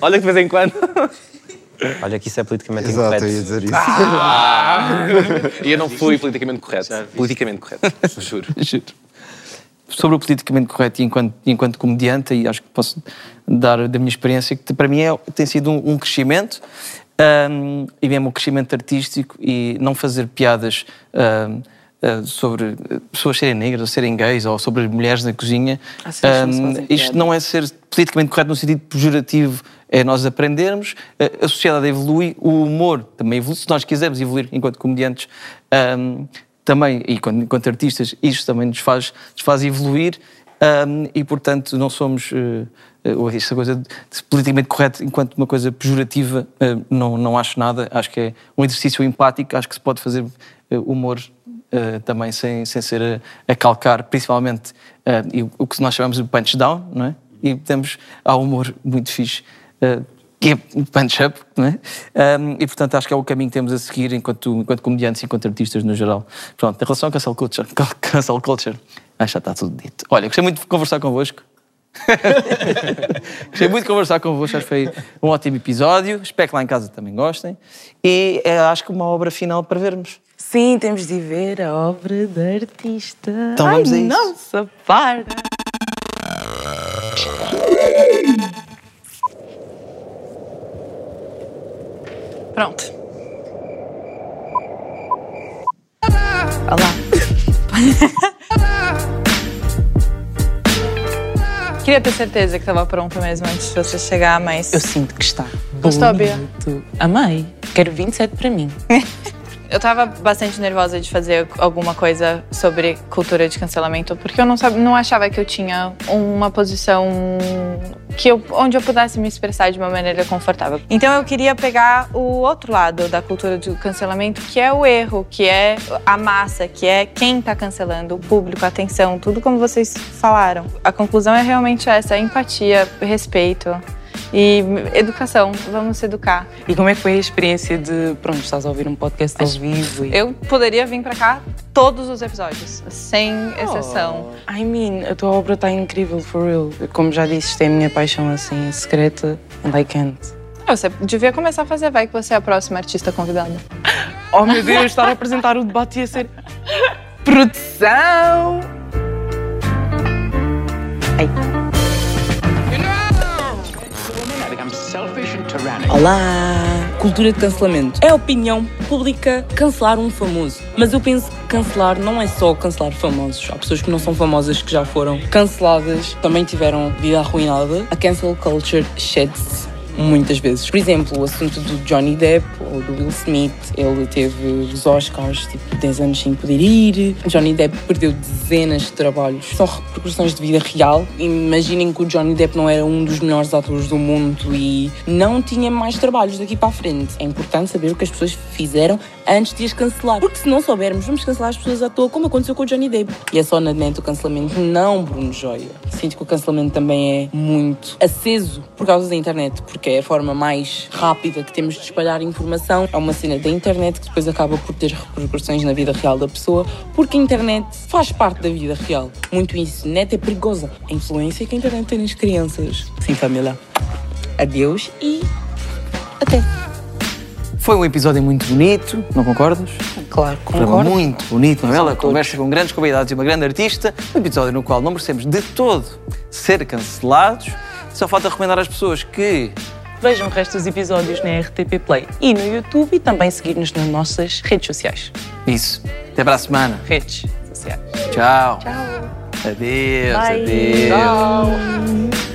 Olha que de vez em quando. Olha que isso é politicamente Exato, incorreto. eu ia dizer isso. Ah! E eu não fui politicamente correto. Politicamente correto, juro. Juro. Sobre o politicamente correto e enquanto, enquanto comediante, e acho que posso dar da minha experiência, que para mim é, tem sido um, um crescimento, hum, e mesmo um crescimento artístico, e não fazer piadas hum, ah, sobre pessoas serem negras, ou serem gays, ou sobre mulheres na cozinha. Ah, sim, Hum, fazem isto não é ser politicamente correto no sentido pejorativo, é nós aprendermos, a- a sociedade evolui, o humor também evolui, se nós quisermos evoluir enquanto comediantes, hum, também, e enquanto, enquanto artistas, isto também nos faz, nos faz evoluir hum, e, portanto, não somos. Uh, uh, esta coisa de de politicamente correto enquanto uma coisa pejorativa, uh, não, não acho nada. Acho que é um exercício empático, acho que se pode fazer humor uh, também sem, sem ser a, a calcar, principalmente uh, o- que nós chamamos de punch down, não é? E temos há humor muito fixe. uh, que é um punch-up, não é? Um, e portanto acho que é o caminho que temos a seguir enquanto, enquanto comediantes e enquanto artistas no geral. Pronto, em relação ao cancel culture, cancel culture acho que já está tudo dito. Olha, gostei muito de conversar convosco. gostei muito de conversar convosco, acho que foi um ótimo episódio. Espero que lá em casa também gostem. E acho que uma obra final para vermos. Sim, temos de ver a obra da artista. Então vamos Ai, a isso. Nossa, para! Pronto. Olá. Queria ter certeza que estava pronto mesmo antes de você chegar, mas. Eu sinto que está. Gostou, Bia? Amei. Quero 27 para mim. Eu tava bastante nervosa de fazer alguma coisa sobre cultura de cancelamento, porque eu não, sab... não achava que eu tinha uma posição que eu... onde eu pudesse me expressar de uma maneira confortável. Então eu queria pegar o outro lado da cultura do cancelamento, que é o erro, que é a massa, que é quem tá cancelando, o público, a atenção, tudo como vocês falaram. A conclusão é realmente essa: empatia, respeito. E educação, vamos educar. E como é que foi a experiência de, pronto, estás a ouvir um podcast ao vivo? E... Eu poderia vir pra cá todos os episódios, sem exceção. I mean, a tua obra está incrível, for real. Como já disse, isto é a minha paixão, assim, secreta, and I can't. Ah, Você devia começar a fazer, vai que você é a próxima artista convidada. Oh meu Deus, estar a apresentar o debate ia ser... Produção! Ai. Olá! Cultura de cancelamento. É opinião pública cancelar um famoso. Mas eu penso que cancelar não é só cancelar famosos. Há pessoas que não são famosas que já foram canceladas, também tiveram vida arruinada. A cancel culture sheds muitas vezes. Por exemplo, o assunto do Johnny Depp ou do Will Smith, ele teve os Oscars tipo 10 anos sem poder ir. Johnny Depp perdeu dezenas de trabalhos. São repercussões de vida real. Imaginem que o Johnny Depp não era um dos melhores atores do mundo e não tinha mais trabalhos daqui para a frente. É importante saber o que as pessoas fizeram antes de as cancelar. Porque se não soubermos, vamos cancelar as pessoas à toa, como aconteceu com o Johnny Depp. E é só na net o cancelamento, não Bruno Joia. Sinto que o cancelamento também é muito aceso por causa da internet, porque é a forma mais rápida que temos de espalhar informação. É uma cena da internet que depois acaba por ter repercussões na vida real da pessoa, porque a internet faz parte da vida real. Muito isso. Net é perigosa. A influência que a internet tem nas crianças. Sim, família. Adeus e até. Foi um episódio muito bonito, não concordas? Claro, Foi concordo. muito bonito, uma bela conversa com grandes convidados e uma grande artista. Um episódio no qual não merecemos de todo ser cancelados. Só falta recomendar às pessoas que vejam o resto dos episódios na RTP Play e no YouTube e também seguir-nos nas nossas redes sociais. Isso. Até para a semana. Redes sociais. Tchau. Tchau. Adeus, Bye. adeus. Bye.